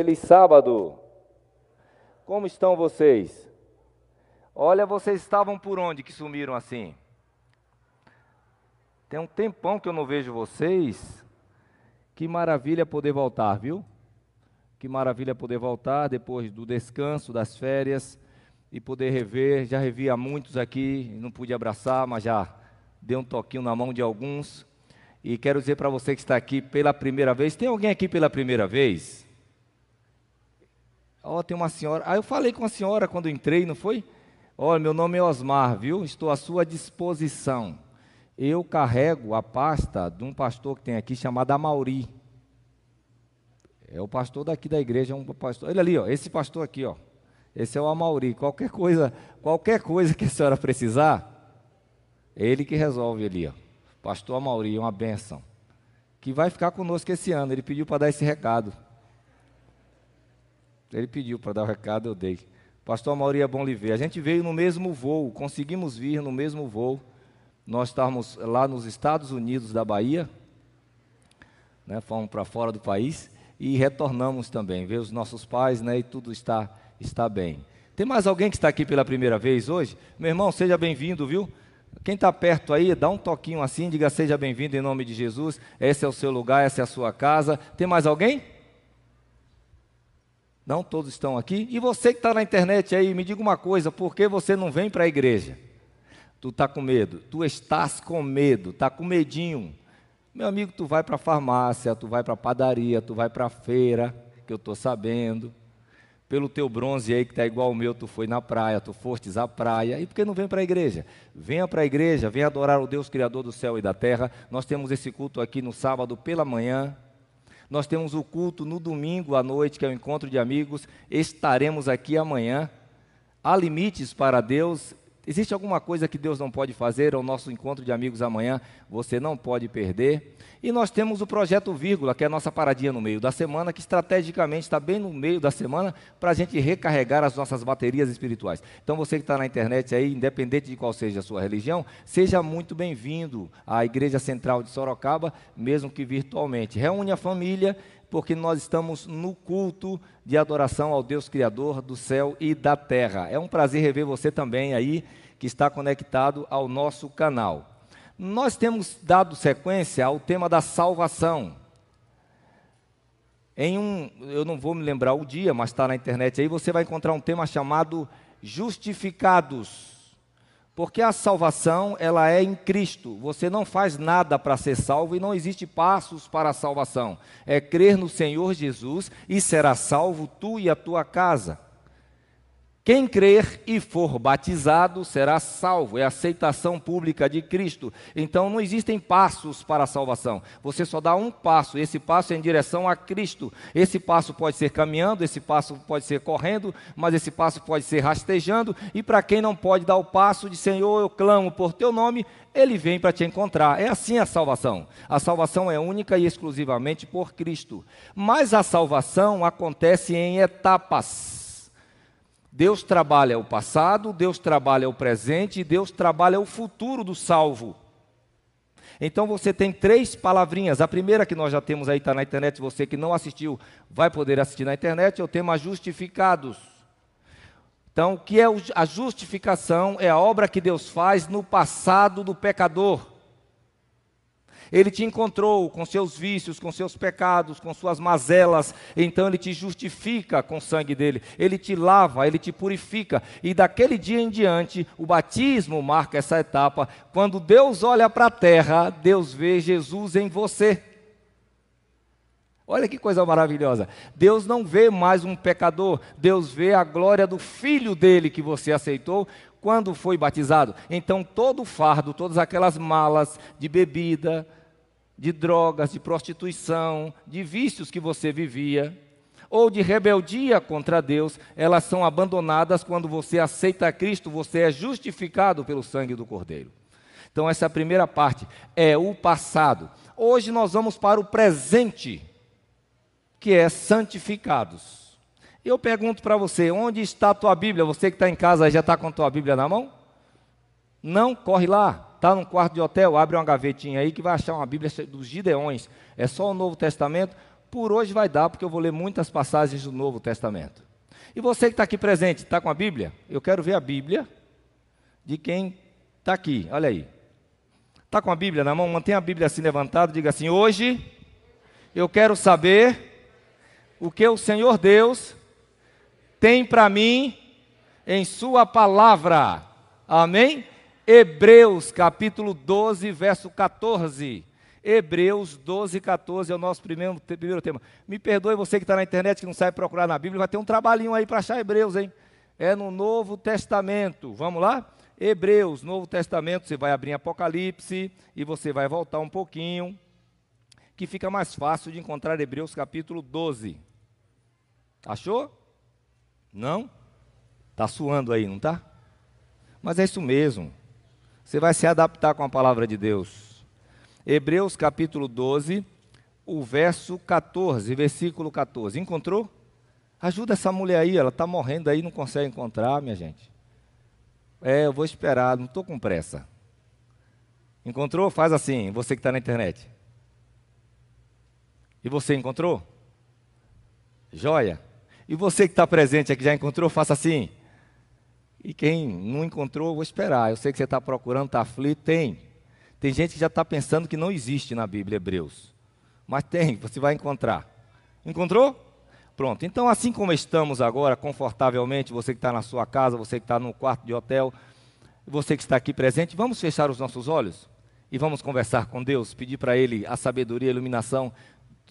Feliz sábado. Como estão vocês? Olha, vocês estavam por onde que sumiram assim? Tem um tempão que eu não vejo vocês. Que maravilha poder voltar, viu? Que maravilha poder voltar depois do descanso, das férias e poder rever. Já revi a muitos aqui, não pude abraçar, mas já dei um toquinho na mão de alguns. E quero dizer para você que está aqui pela primeira vez: tem alguém aqui pela primeira vez? Ó, oh, tem uma senhora. Ah, eu falei com a senhora quando entrei, não foi? Olha, meu nome é Osmar, viu? Estou à sua disposição. Eu carrego a pasta de um pastor que tem aqui chamado Amauri. É o pastor daqui da igreja, é um pastor. Ele ali, ó, esse pastor aqui, ó. Esse é o Amauri. Qualquer coisa, qualquer coisa que a senhora precisar, é ele que resolve ali, ó. Pastor Amauri, uma benção. Que vai ficar conosco esse ano. Ele pediu para dar esse recado. Ele pediu para dar o recado, eu dei. Pastor Amauri é bom lhe ver. A gente veio no mesmo voo, conseguimos vir no mesmo voo. Nós estávamos lá nos Estados Unidos da Bahia, né, fomos para fora do país e retornamos também, ver os nossos pais, né, e tudo está, está bem. Tem mais alguém que está aqui pela primeira vez hoje? Meu irmão, seja bem-vindo, viu? Quem está perto aí, dá um toquinho assim, diga seja bem-vindo em nome de Jesus. Esse é o seu lugar, essa é a sua casa. Tem mais alguém? Não todos estão aqui. E você que está na internet aí, me diga uma coisa: por que você não vem para a igreja? Tu está com medo, tu estás com medo, está com medinho. Meu amigo, tu vai para a farmácia, tu vai para a padaria, tu vai para a feira, que eu estou sabendo. Pelo teu bronze aí que está igual o meu, tu foi na praia, tu fostes à praia. E por que não vem para a igreja? Venha para a igreja, venha adorar o Deus Criador do céu e da terra. Nós temos esse culto aqui no sábado pela manhã. Nós temos o culto no domingo à noite, que é o encontro de amigos. Estaremos aqui amanhã. Há limites para Deus Existe alguma coisa que Deus não pode fazer? É o nosso encontro de amigos amanhã, você não pode perder. E nós temos o projeto Vírgula, que é a nossa paradinha no meio da semana, que estrategicamente está bem no meio da semana para a gente recarregar as nossas baterias espirituais. Então você que está na internet aí, independente de qual seja a sua religião, seja muito bem-vindo à Igreja Central de Sorocaba, mesmo que virtualmente. Reúne a família, porque nós estamos no culto de adoração ao Deus Criador do céu e da terra. É um prazer rever você também aí, que está conectado ao nosso canal. Nós temos dado sequência ao tema da salvação. Em um, eu não vou me lembrar o dia, mas está na internet aí, você vai encontrar um tema chamado Justificados. Porque a salvação, ela é em Cristo. Você não faz nada para ser salvo e não existe passos para a salvação. É crer no Senhor Jesus e será salvo tu e a tua casa. Quem crer e for batizado será salvo, é a aceitação pública de Cristo. Então não existem passos para a salvação. Você só dá um passo, esse passo é em direção a Cristo. Esse passo pode ser caminhando, esse passo pode ser correndo, mas esse passo pode ser rastejando. E para quem não pode dar o passo de Senhor, eu clamo por teu nome, ele vem para te encontrar. É assim a salvação. A salvação é única e exclusivamente por Cristo. Mas a salvação acontece em etapas. Deus trabalha o passado, Deus trabalha o presente e Deus trabalha o futuro do salvo. Então você tem três palavrinhas. A primeira que nós já temos aí, está na internet, você que não assistiu vai poder assistir na internet, é o tema justificados. Então, o que é a justificação? É a obra que Deus faz no passado do pecador. Ele te encontrou com seus vícios, com seus pecados, com suas mazelas, então ele te justifica com o sangue dele, ele te lava, ele te purifica, e daquele dia em diante, o batismo marca essa etapa. Quando Deus olha para a terra, Deus vê Jesus em você. Olha que coisa maravilhosa. Deus não vê mais um pecador, Deus vê a glória do filho dele que você aceitou quando foi batizado. Então, todo o fardo, todas aquelas malas de bebida, de drogas, de prostituição, de vícios que você vivia, ou de rebeldia contra Deus, elas são abandonadas quando você aceita Cristo, você é justificado pelo sangue do Cordeiro. Então, essa primeira parte é o passado. Hoje nós vamos para o presente, que é santificados. Eu pergunto para você, onde está a tua Bíblia? Você que está em casa já está com a tua Bíblia na mão? Não, corre lá. Está num quarto de hotel, abre uma gavetinha aí que vai achar uma Bíblia dos Gideões. É só o Novo Testamento. Por hoje vai dar, porque eu vou ler muitas passagens do Novo Testamento. E você que está aqui presente, está com a Bíblia? Eu quero ver a Bíblia de quem está aqui. Olha aí. Está com a Bíblia na mão? Mantenha a Bíblia assim levantada. Diga assim: Hoje eu quero saber o que o Senhor Deus tem para mim em Sua palavra. Amém? Hebreus capítulo 12, verso 14. Hebreus 12, 14 é o nosso primeiro, primeiro tema. Me perdoe você que está na internet que não sabe procurar na Bíblia, vai ter um trabalhinho aí para achar Hebreus, hein? É no Novo Testamento. Vamos lá? Hebreus, Novo Testamento, você vai abrir Apocalipse e você vai voltar um pouquinho, que fica mais fácil de encontrar Hebreus capítulo 12. Achou? Não? Está suando aí, não está? Mas é isso mesmo. Você vai se adaptar com a palavra de Deus. Hebreus capítulo 12, o verso 14, versículo 14. Encontrou? Ajuda essa mulher aí, ela está morrendo aí, não consegue encontrar, minha gente. É, eu vou esperar, não estou com pressa. Encontrou? Faz assim, você que está na internet. E você encontrou? Joia. E você que está presente aqui já encontrou? Faça assim. E quem não encontrou, vou esperar. Eu sei que você está procurando, está aflito, tem. Tem gente que já está pensando que não existe na Bíblia Hebreus. Mas tem, você vai encontrar. Encontrou? Pronto. Então, assim como estamos agora, confortavelmente, você que está na sua casa, você que está no quarto de hotel, você que está aqui presente, vamos fechar os nossos olhos e vamos conversar com Deus, pedir para Ele a sabedoria e a iluminação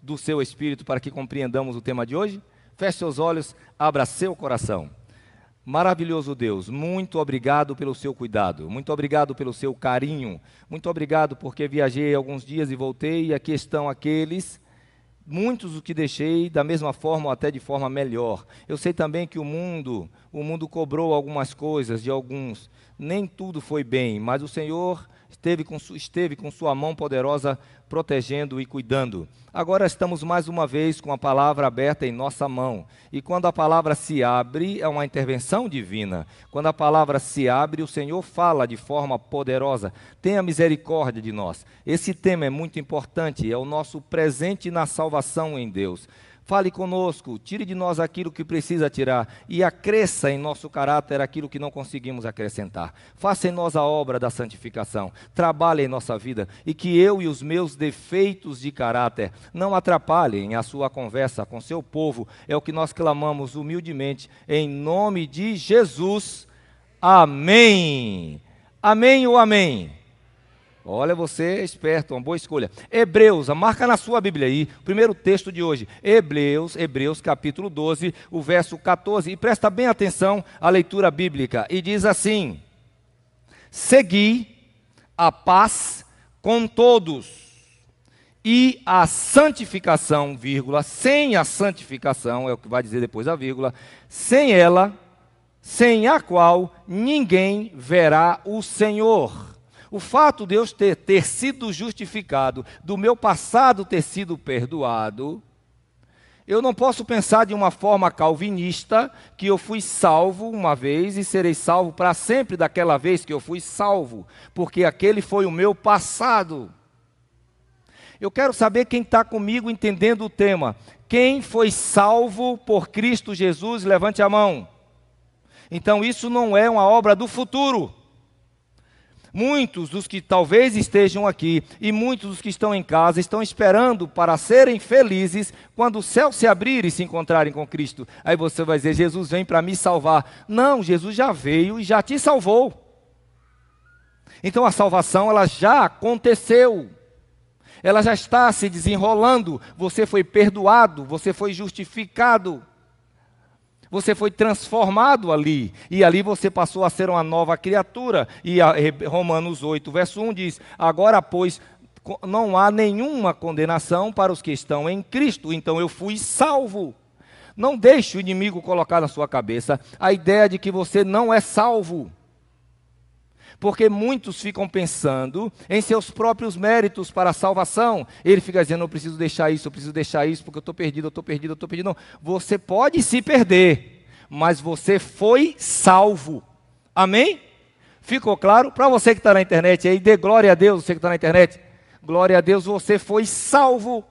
do seu espírito para que compreendamos o tema de hoje? Feche seus olhos, abra seu coração. Maravilhoso Deus, muito obrigado pelo seu cuidado, muito obrigado pelo seu carinho, muito obrigado porque viajei alguns dias e voltei e aqui estão aqueles, muitos o que deixei da mesma forma ou até de forma melhor. Eu sei também que o mundo, o mundo cobrou algumas coisas de alguns, nem tudo foi bem, mas o Senhor esteve com, esteve com sua mão poderosa protegendo e cuidando. Agora estamos mais uma vez com a palavra aberta em nossa mão. E quando a palavra se abre, é uma intervenção divina. Quando a palavra se abre, o Senhor fala de forma poderosa. Tenha misericórdia de nós. Esse tema é muito importante, é o nosso presente na salvação em Deus. Fale conosco, tire de nós aquilo que precisa tirar e acresça em nosso caráter aquilo que não conseguimos acrescentar. Faça em nós a obra da santificação, trabalhe em nossa vida e que eu e os meus defeitos de caráter não atrapalhem a sua conversa com seu povo. É o que nós clamamos humildemente em nome de Jesus. Amém. Amém ou amém? Olha, você é esperto, uma boa escolha. Hebreus, marca na sua Bíblia aí, primeiro texto de hoje. Hebreus, Hebreus capítulo 12, o verso 14. E presta bem atenção à leitura bíblica. E diz assim: Segui a paz com todos e a santificação, vírgula, sem a santificação, é o que vai dizer depois a vírgula, sem ela, sem a qual ninguém verá o Senhor. O fato de eu ter, ter sido justificado, do meu passado ter sido perdoado, eu não posso pensar de uma forma calvinista que eu fui salvo uma vez e serei salvo para sempre daquela vez que eu fui salvo, porque aquele foi o meu passado. Eu quero saber quem está comigo entendendo o tema. Quem foi salvo por Cristo Jesus? Levante a mão. Então, isso não é uma obra do futuro. Muitos dos que talvez estejam aqui e muitos dos que estão em casa estão esperando para serem felizes quando o céu se abrir e se encontrarem com Cristo. Aí você vai dizer: Jesus vem para me salvar. Não, Jesus já veio e já te salvou. Então a salvação ela já aconteceu. Ela já está se desenrolando. Você foi perdoado, você foi justificado. Você foi transformado ali, e ali você passou a ser uma nova criatura. E Romanos 8, verso 1 diz: Agora, pois, não há nenhuma condenação para os que estão em Cristo, então eu fui salvo. Não deixe o inimigo colocar na sua cabeça a ideia de que você não é salvo. Porque muitos ficam pensando em seus próprios méritos para a salvação. Ele fica dizendo: eu preciso deixar isso, eu preciso deixar isso, porque eu estou perdido, eu estou perdido, eu estou perdido. Não. Você pode se perder, mas você foi salvo. Amém? Ficou claro? Para você que está na internet aí, dê glória a Deus, você que está na internet. Glória a Deus, você foi salvo.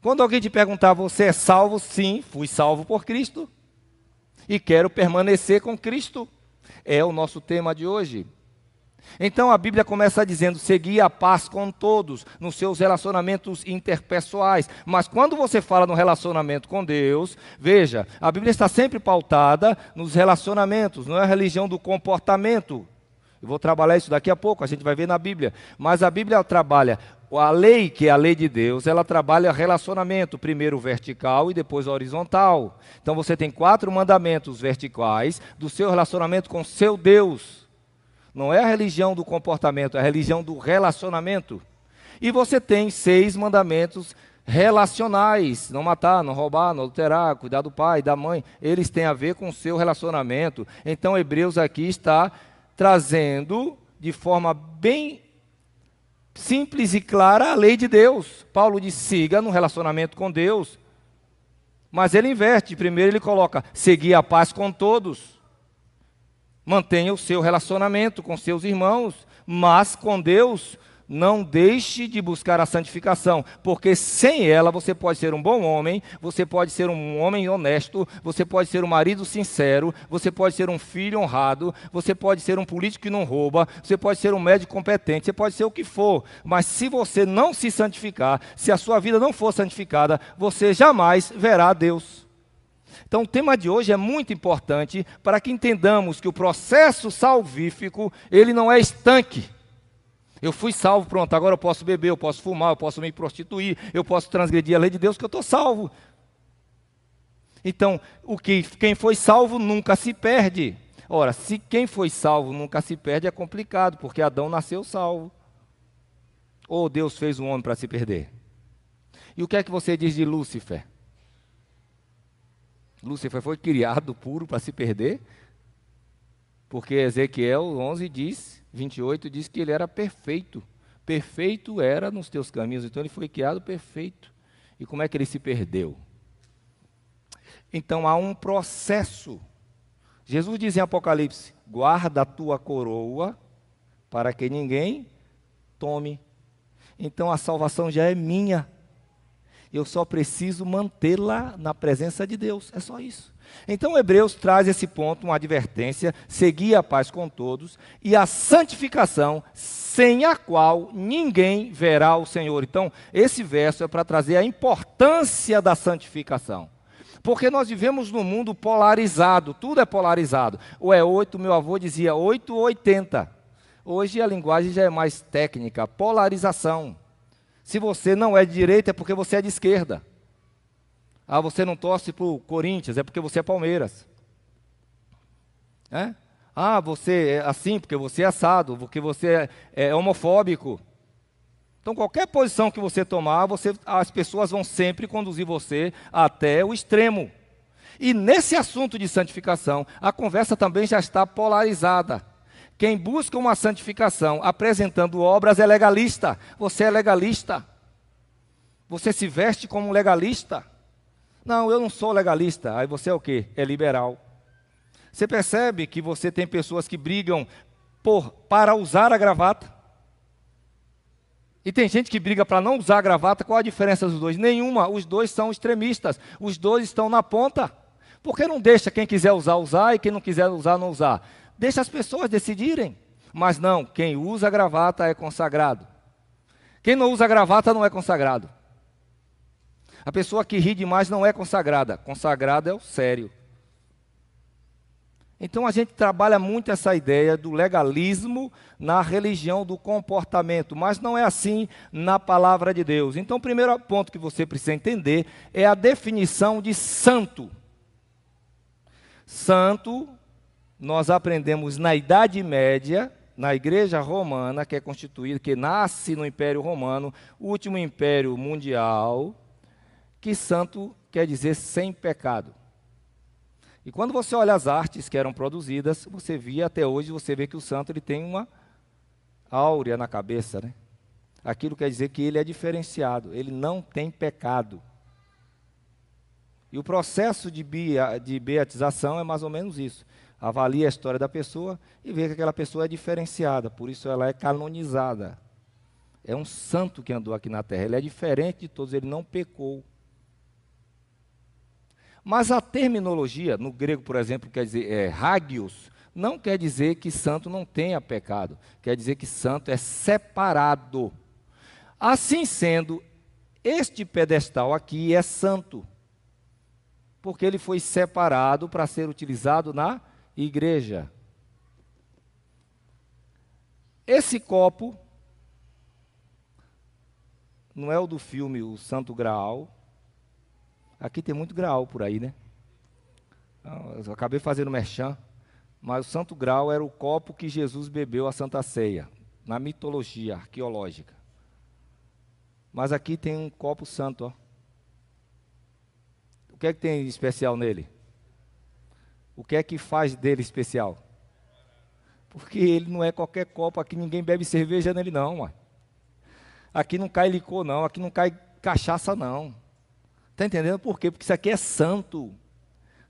Quando alguém te perguntar, você é salvo? Sim, fui salvo por Cristo. E quero permanecer com Cristo. É o nosso tema de hoje. Então a Bíblia começa dizendo: seguir a paz com todos nos seus relacionamentos interpessoais. Mas quando você fala no relacionamento com Deus, veja, a Bíblia está sempre pautada nos relacionamentos, não é a religião do comportamento. Eu vou trabalhar isso daqui a pouco, a gente vai ver na Bíblia. Mas a Bíblia trabalha a lei, que é a lei de Deus, ela trabalha relacionamento, primeiro vertical e depois horizontal. Então você tem quatro mandamentos verticais do seu relacionamento com seu Deus. Não é a religião do comportamento, é a religião do relacionamento. E você tem seis mandamentos relacionais: não matar, não roubar, não adulterar, cuidar do pai, da mãe. Eles têm a ver com o seu relacionamento. Então, Hebreus aqui está trazendo de forma bem simples e clara a lei de Deus. Paulo diz: siga no relacionamento com Deus. Mas ele inverte. Primeiro ele coloca: seguir a paz com todos. Mantenha o seu relacionamento com seus irmãos, mas com Deus não deixe de buscar a santificação, porque sem ela você pode ser um bom homem, você pode ser um homem honesto, você pode ser um marido sincero, você pode ser um filho honrado, você pode ser um político que não rouba, você pode ser um médico competente, você pode ser o que for, mas se você não se santificar, se a sua vida não for santificada, você jamais verá Deus. Então, o tema de hoje é muito importante para que entendamos que o processo salvífico, ele não é estanque. Eu fui salvo, pronto, agora eu posso beber, eu posso fumar, eu posso me prostituir, eu posso transgredir a lei de Deus, que eu estou salvo. Então, o que, quem foi salvo nunca se perde. Ora, se quem foi salvo nunca se perde, é complicado, porque Adão nasceu salvo. Ou Deus fez um homem para se perder? E o que é que você diz de Lúcifer? Lúcifer foi criado puro para se perder? Porque Ezequiel 11 diz, 28 diz que ele era perfeito. Perfeito era nos teus caminhos. Então ele foi criado perfeito. E como é que ele se perdeu? Então há um processo. Jesus diz em Apocalipse: guarda a tua coroa para que ninguém tome. Então a salvação já é minha. Eu só preciso mantê-la na presença de Deus. É só isso. Então, Hebreus traz esse ponto, uma advertência: seguir a paz com todos e a santificação, sem a qual ninguém verá o Senhor. Então, esse verso é para trazer a importância da santificação. Porque nós vivemos num mundo polarizado, tudo é polarizado. Ou é 8, meu avô dizia 8 ou 80. Hoje a linguagem já é mais técnica, polarização. Se você não é de direita, é porque você é de esquerda. Ah, você não torce para o Corinthians, é porque você é Palmeiras. É? Ah, você é assim porque você é assado, porque você é, é homofóbico. Então, qualquer posição que você tomar, você, as pessoas vão sempre conduzir você até o extremo. E nesse assunto de santificação, a conversa também já está polarizada. Quem busca uma santificação apresentando obras é legalista. Você é legalista. Você se veste como legalista. Não, eu não sou legalista. Aí você é o quê? É liberal. Você percebe que você tem pessoas que brigam por, para usar a gravata? E tem gente que briga para não usar a gravata. Qual a diferença dos dois? Nenhuma. Os dois são extremistas. Os dois estão na ponta. Por que não deixa quem quiser usar, usar e quem não quiser usar, não usar? Deixa as pessoas decidirem. Mas não, quem usa gravata é consagrado. Quem não usa gravata não é consagrado. A pessoa que ri demais não é consagrada. Consagrado é o sério. Então a gente trabalha muito essa ideia do legalismo na religião do comportamento, mas não é assim na palavra de Deus. Então o primeiro ponto que você precisa entender é a definição de santo. Santo nós aprendemos na Idade Média, na Igreja Romana, que é constituída, que nasce no Império Romano, o último império mundial, que santo quer dizer sem pecado. E quando você olha as artes que eram produzidas, você via até hoje, você vê que o santo ele tem uma áurea na cabeça, né? Aquilo quer dizer que ele é diferenciado, ele não tem pecado. E o processo de, de beatização é mais ou menos isso avalia a história da pessoa e vê que aquela pessoa é diferenciada, por isso ela é canonizada. É um santo que andou aqui na terra. Ele é diferente de todos, ele não pecou. Mas a terminologia, no grego, por exemplo, quer dizer é, hagios, não quer dizer que santo não tenha pecado. Quer dizer que santo é separado. Assim sendo, este pedestal aqui é santo, porque ele foi separado para ser utilizado na igreja. Esse copo não é o do filme O Santo Graal. Aqui tem muito graal por aí, né? Eu acabei fazendo merchan, mas o Santo Graal era o copo que Jesus bebeu a Santa Ceia, na mitologia arqueológica. Mas aqui tem um copo santo, ó. O que é que tem de especial nele? O que é que faz dele especial? Porque ele não é qualquer copo, aqui ninguém bebe cerveja nele não, mano. Aqui não cai licor não, aqui não cai cachaça não. Está entendendo por quê? Porque isso aqui é santo.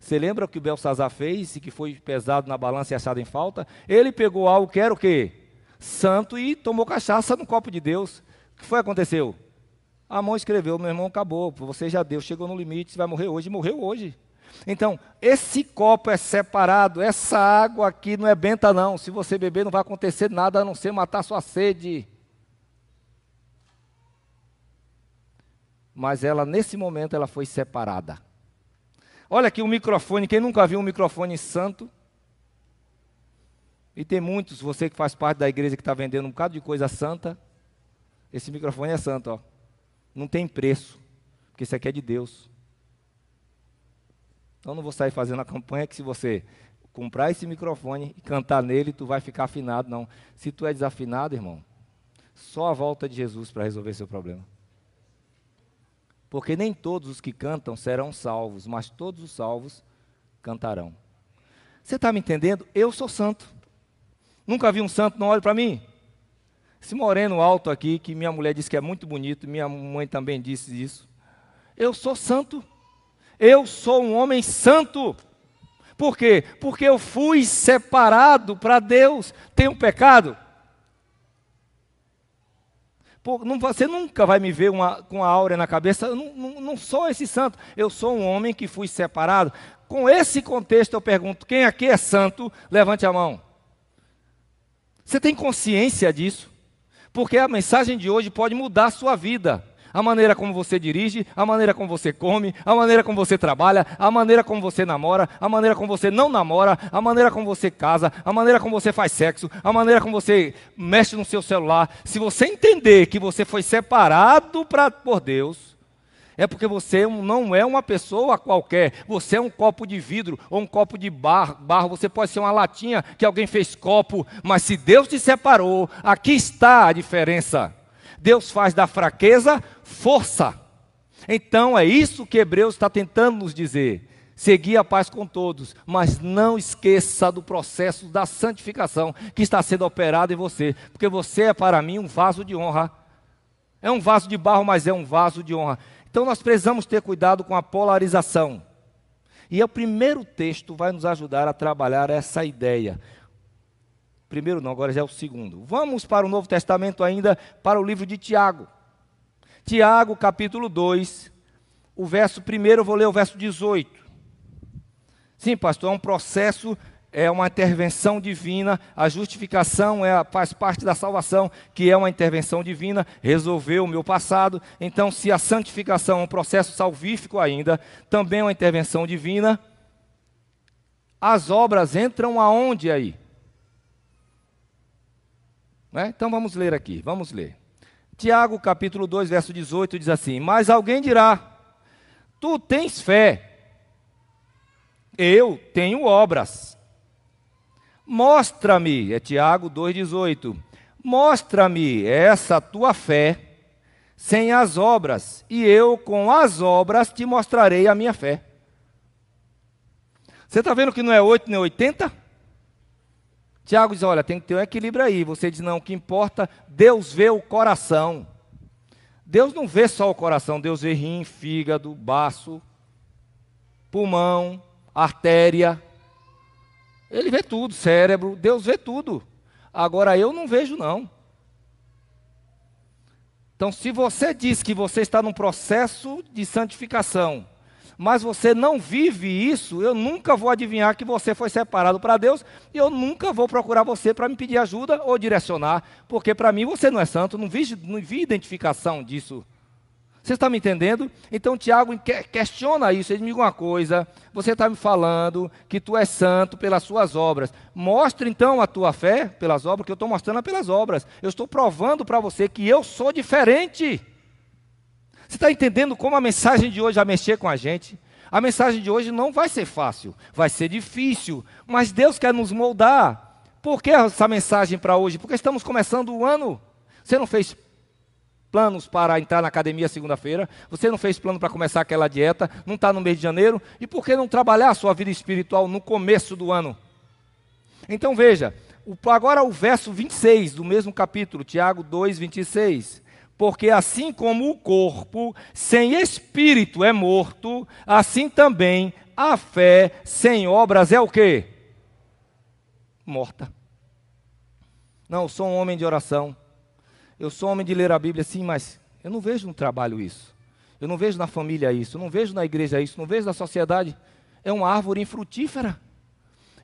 Você lembra o que o Belsazar fez e que foi pesado na balança e achado em falta? Ele pegou algo que era o quê? Santo e tomou cachaça no copo de Deus. O que foi que aconteceu? A mão escreveu, meu irmão, acabou. Você já deu, chegou no limite, vai morrer hoje, morreu hoje. Então, esse copo é separado, essa água aqui não é benta, não. Se você beber, não vai acontecer nada a não ser matar sua sede. Mas ela, nesse momento, ela foi separada. Olha aqui o microfone, quem nunca viu um microfone santo? E tem muitos, você que faz parte da igreja que está vendendo um bocado de coisa santa. Esse microfone é santo, ó. Não tem preço, porque isso aqui é de Deus. Então não vou sair fazendo a campanha que se você comprar esse microfone e cantar nele, tu vai ficar afinado, não. Se tu é desafinado, irmão, só a volta de Jesus para resolver seu problema. Porque nem todos os que cantam serão salvos, mas todos os salvos cantarão. Você está me entendendo? Eu sou santo. Nunca vi um santo, não olhe para mim. Esse moreno alto aqui, que minha mulher disse que é muito bonito, minha mãe também disse isso. Eu sou santo. Eu sou um homem santo. Por quê? Porque eu fui separado para Deus. Um pecado? Pô, não, você nunca vai me ver uma, com a áurea na cabeça. Eu não, não, não sou esse santo. Eu sou um homem que fui separado. Com esse contexto, eu pergunto: quem aqui é santo? Levante a mão. Você tem consciência disso? Porque a mensagem de hoje pode mudar a sua vida. A maneira como você dirige, a maneira como você come, a maneira como você trabalha, a maneira como você namora, a maneira como você não namora, a maneira como você casa, a maneira como você faz sexo, a maneira como você mexe no seu celular. Se você entender que você foi separado pra, por Deus, é porque você não é uma pessoa qualquer. Você é um copo de vidro ou um copo de barro. barro. Você pode ser uma latinha que alguém fez copo. Mas se Deus te separou, aqui está a diferença. Deus faz da fraqueza força. Então é isso que Hebreus está tentando nos dizer. Seguir a paz com todos, mas não esqueça do processo da santificação que está sendo operado em você, porque você é para mim um vaso de honra. É um vaso de barro, mas é um vaso de honra. Então nós precisamos ter cuidado com a polarização. E o primeiro texto vai nos ajudar a trabalhar essa ideia. Primeiro não, agora já é o segundo. Vamos para o Novo Testamento ainda, para o livro de Tiago. Tiago, capítulo 2, o verso primeiro, eu vou ler o verso 18. Sim, pastor, é um processo é uma intervenção divina, a justificação é, faz parte da salvação, que é uma intervenção divina, resolveu o meu passado. Então, se a santificação é um processo salvífico ainda, também é uma intervenção divina, as obras entram aonde aí? Né? Então vamos ler aqui, vamos ler. Tiago capítulo 2, verso 18 diz assim: Mas alguém dirá: Tu tens fé, eu tenho obras. Mostra-me, é Tiago 2,18. Mostra-me essa tua fé sem as obras, e eu com as obras te mostrarei a minha fé. Você está vendo que não é 8 nem 80? Tiago diz: olha, tem que ter um equilíbrio aí. Você diz: não, o que importa, Deus vê o coração. Deus não vê só o coração, Deus vê rim, fígado, baço, pulmão, artéria. Ele vê tudo, cérebro, Deus vê tudo. Agora eu não vejo, não. Então, se você diz que você está num processo de santificação, mas você não vive isso, eu nunca vou adivinhar que você foi separado para Deus e eu nunca vou procurar você para me pedir ajuda ou direcionar, porque para mim você não é santo, não vi, não vi identificação disso. Você está me entendendo? Então Tiago questiona isso. Ele me diga uma coisa: você está me falando que tu és santo pelas suas obras. Mostre então a tua fé pelas obras, que eu estou mostrando pelas obras. Eu estou provando para você que eu sou diferente. Você está entendendo como a mensagem de hoje vai mexer com a gente? A mensagem de hoje não vai ser fácil, vai ser difícil, mas Deus quer nos moldar. Por que essa mensagem para hoje? Porque estamos começando o ano. Você não fez planos para entrar na academia segunda-feira, você não fez plano para começar aquela dieta, não está no mês de janeiro, e por que não trabalhar a sua vida espiritual no começo do ano? Então veja, agora o verso 26 do mesmo capítulo, Tiago 2, 26. Porque assim como o corpo sem espírito é morto, assim também a fé sem obras é o quê? Morta. Não, eu sou um homem de oração. Eu sou um homem de ler a Bíblia, sim, mas eu não vejo no trabalho isso. Eu não vejo na família isso. Eu não vejo na igreja isso. Não vejo na sociedade. É uma árvore infrutífera.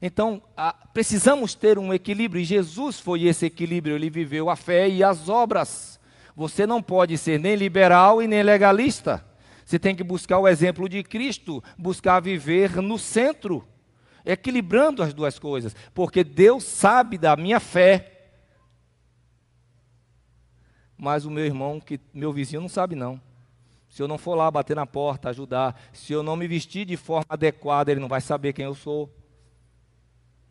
Então, a, precisamos ter um equilíbrio. E Jesus foi esse equilíbrio. Ele viveu a fé e as obras. Você não pode ser nem liberal e nem legalista. Você tem que buscar o exemplo de Cristo, buscar viver no centro, equilibrando as duas coisas, porque Deus sabe da minha fé. Mas o meu irmão, que meu vizinho não sabe não. Se eu não for lá bater na porta, ajudar, se eu não me vestir de forma adequada, ele não vai saber quem eu sou.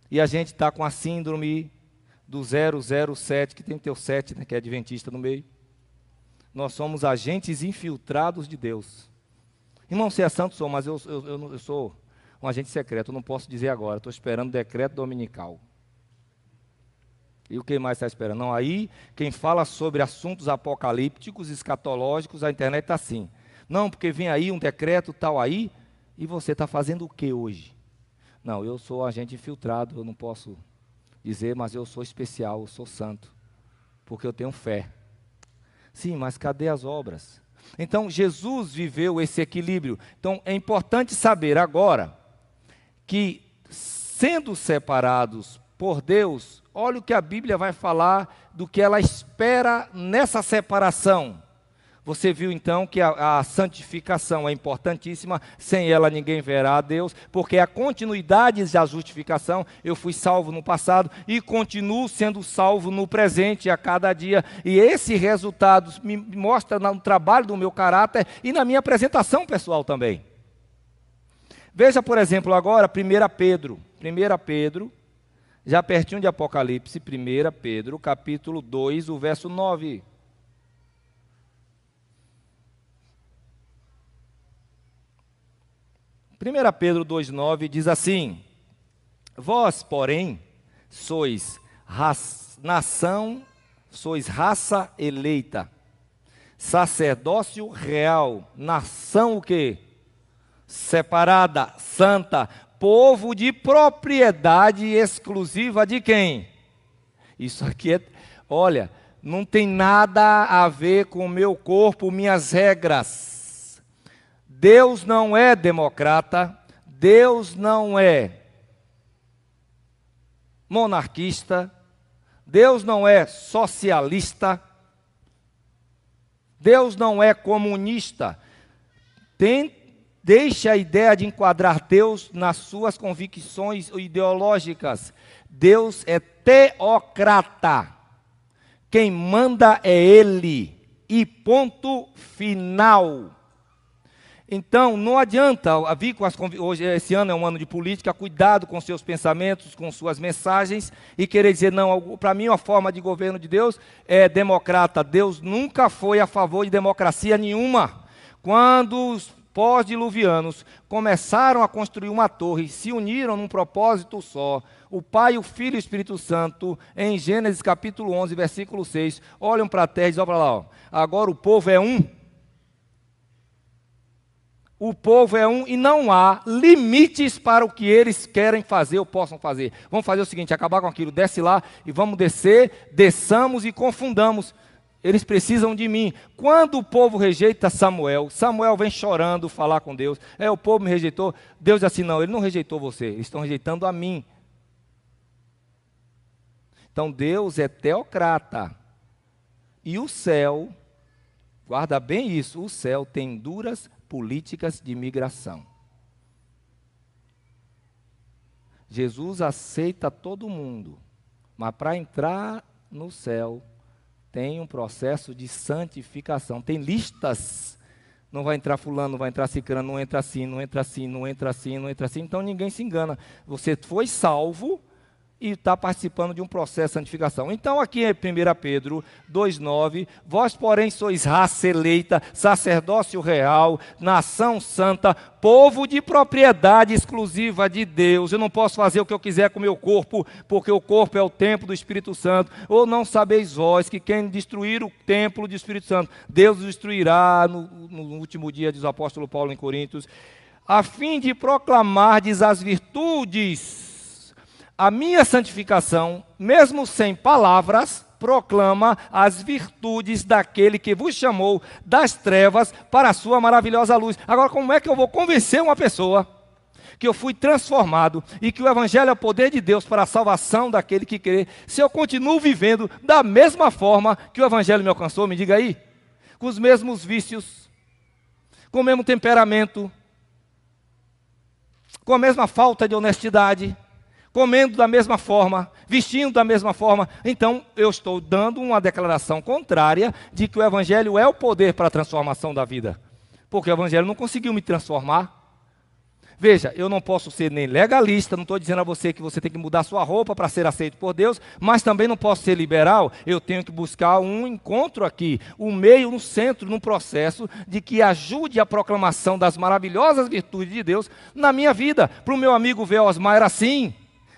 E a gente está com a síndrome do 007, que tem que ter o 7, né, que é adventista no meio nós somos agentes infiltrados de Deus. Irmão, você é santo, sou, mas eu, eu, eu, eu sou um agente secreto, eu não posso dizer agora, estou esperando o decreto dominical. E o que mais está esperando? Não, aí quem fala sobre assuntos apocalípticos, escatológicos, a internet está assim. Não, porque vem aí um decreto tal aí, e você está fazendo o que hoje? Não, eu sou agente infiltrado, eu não posso dizer, mas eu sou especial, eu sou santo, porque eu tenho fé. Sim, mas cadê as obras? Então, Jesus viveu esse equilíbrio. Então, é importante saber agora que, sendo separados por Deus, olha o que a Bíblia vai falar do que ela espera nessa separação. Você viu então que a, a, santificação é importantíssima, sem ela ninguém verá a Deus, porque a continuidade da justificação, eu fui salvo no passado e continuo sendo salvo no presente a cada dia, e esse resultado me mostra no trabalho do meu caráter e na minha apresentação pessoal também. Veja, por exemplo, agora 1 Pedro, 1 Pedro, já pertinho de Apocalipse, 1 Pedro, capítulo 2, o verso 9. 1 Pedro 2,9 diz assim: Vós, porém, sois nação, sois raça eleita, sacerdócio real, nação o quê? Separada, santa, povo de propriedade exclusiva de quem? Isso aqui é, olha, não tem nada a ver com o meu corpo, minhas regras Deus não é democrata, Deus não é monarquista, Deus não é socialista, Deus não é comunista. Tem, deixe a ideia de enquadrar Deus nas suas convicções ideológicas. Deus é teocrata. Quem manda é Ele. E ponto final. Então, não adianta vir com as hoje esse ano é um ano de política, cuidado com seus pensamentos, com suas mensagens e querer dizer não, para mim a forma de governo de Deus é democrata. Deus nunca foi a favor de democracia nenhuma. Quando os pós-diluvianos começaram a construir uma torre, se uniram num propósito só, o Pai, o Filho e o Espírito Santo, em Gênesis capítulo 11, versículo 6, olham para a terra e dizem, olha lá, ó, agora o povo é um, o povo é um e não há limites para o que eles querem fazer ou possam fazer. Vamos fazer o seguinte: acabar com aquilo, desce lá e vamos descer, desçamos e confundamos. Eles precisam de mim. Quando o povo rejeita Samuel, Samuel vem chorando falar com Deus. É, o povo me rejeitou. Deus diz assim: não, ele não rejeitou você, eles estão rejeitando a mim. Então Deus é teocrata. E o céu, guarda bem isso, o céu tem duras políticas de migração. Jesus aceita todo mundo, mas para entrar no céu tem um processo de santificação. Tem listas. Não vai entrar fulano, não vai entrar cicrano, não entra assim, não entra assim, não entra assim, não entra assim. Então ninguém se engana. Você foi salvo, e está participando de um processo de santificação. Então, aqui em 1 Pedro 2,9: Vós, porém, sois raça eleita, sacerdócio real, nação santa, povo de propriedade exclusiva de Deus. Eu não posso fazer o que eu quiser com o meu corpo, porque o corpo é o templo do Espírito Santo. Ou não sabeis vós que quem destruir o templo do Espírito Santo, Deus o destruirá no, no último dia, diz o apóstolo Paulo em Coríntios, a fim de proclamardes as virtudes a minha santificação, mesmo sem palavras, proclama as virtudes daquele que vos chamou das trevas para a sua maravilhosa luz. Agora, como é que eu vou convencer uma pessoa que eu fui transformado e que o Evangelho é o poder de Deus para a salvação daquele que crê, se eu continuo vivendo da mesma forma que o Evangelho me alcançou? Me diga aí. Com os mesmos vícios, com o mesmo temperamento, com a mesma falta de honestidade comendo da mesma forma, vestindo da mesma forma. Então, eu estou dando uma declaração contrária de que o Evangelho é o poder para a transformação da vida. Porque o Evangelho não conseguiu me transformar. Veja, eu não posso ser nem legalista, não estou dizendo a você que você tem que mudar sua roupa para ser aceito por Deus, mas também não posso ser liberal. Eu tenho que buscar um encontro aqui, um meio, um centro, num processo de que ajude a proclamação das maravilhosas virtudes de Deus na minha vida. Para o meu amigo ver Osmar era assim.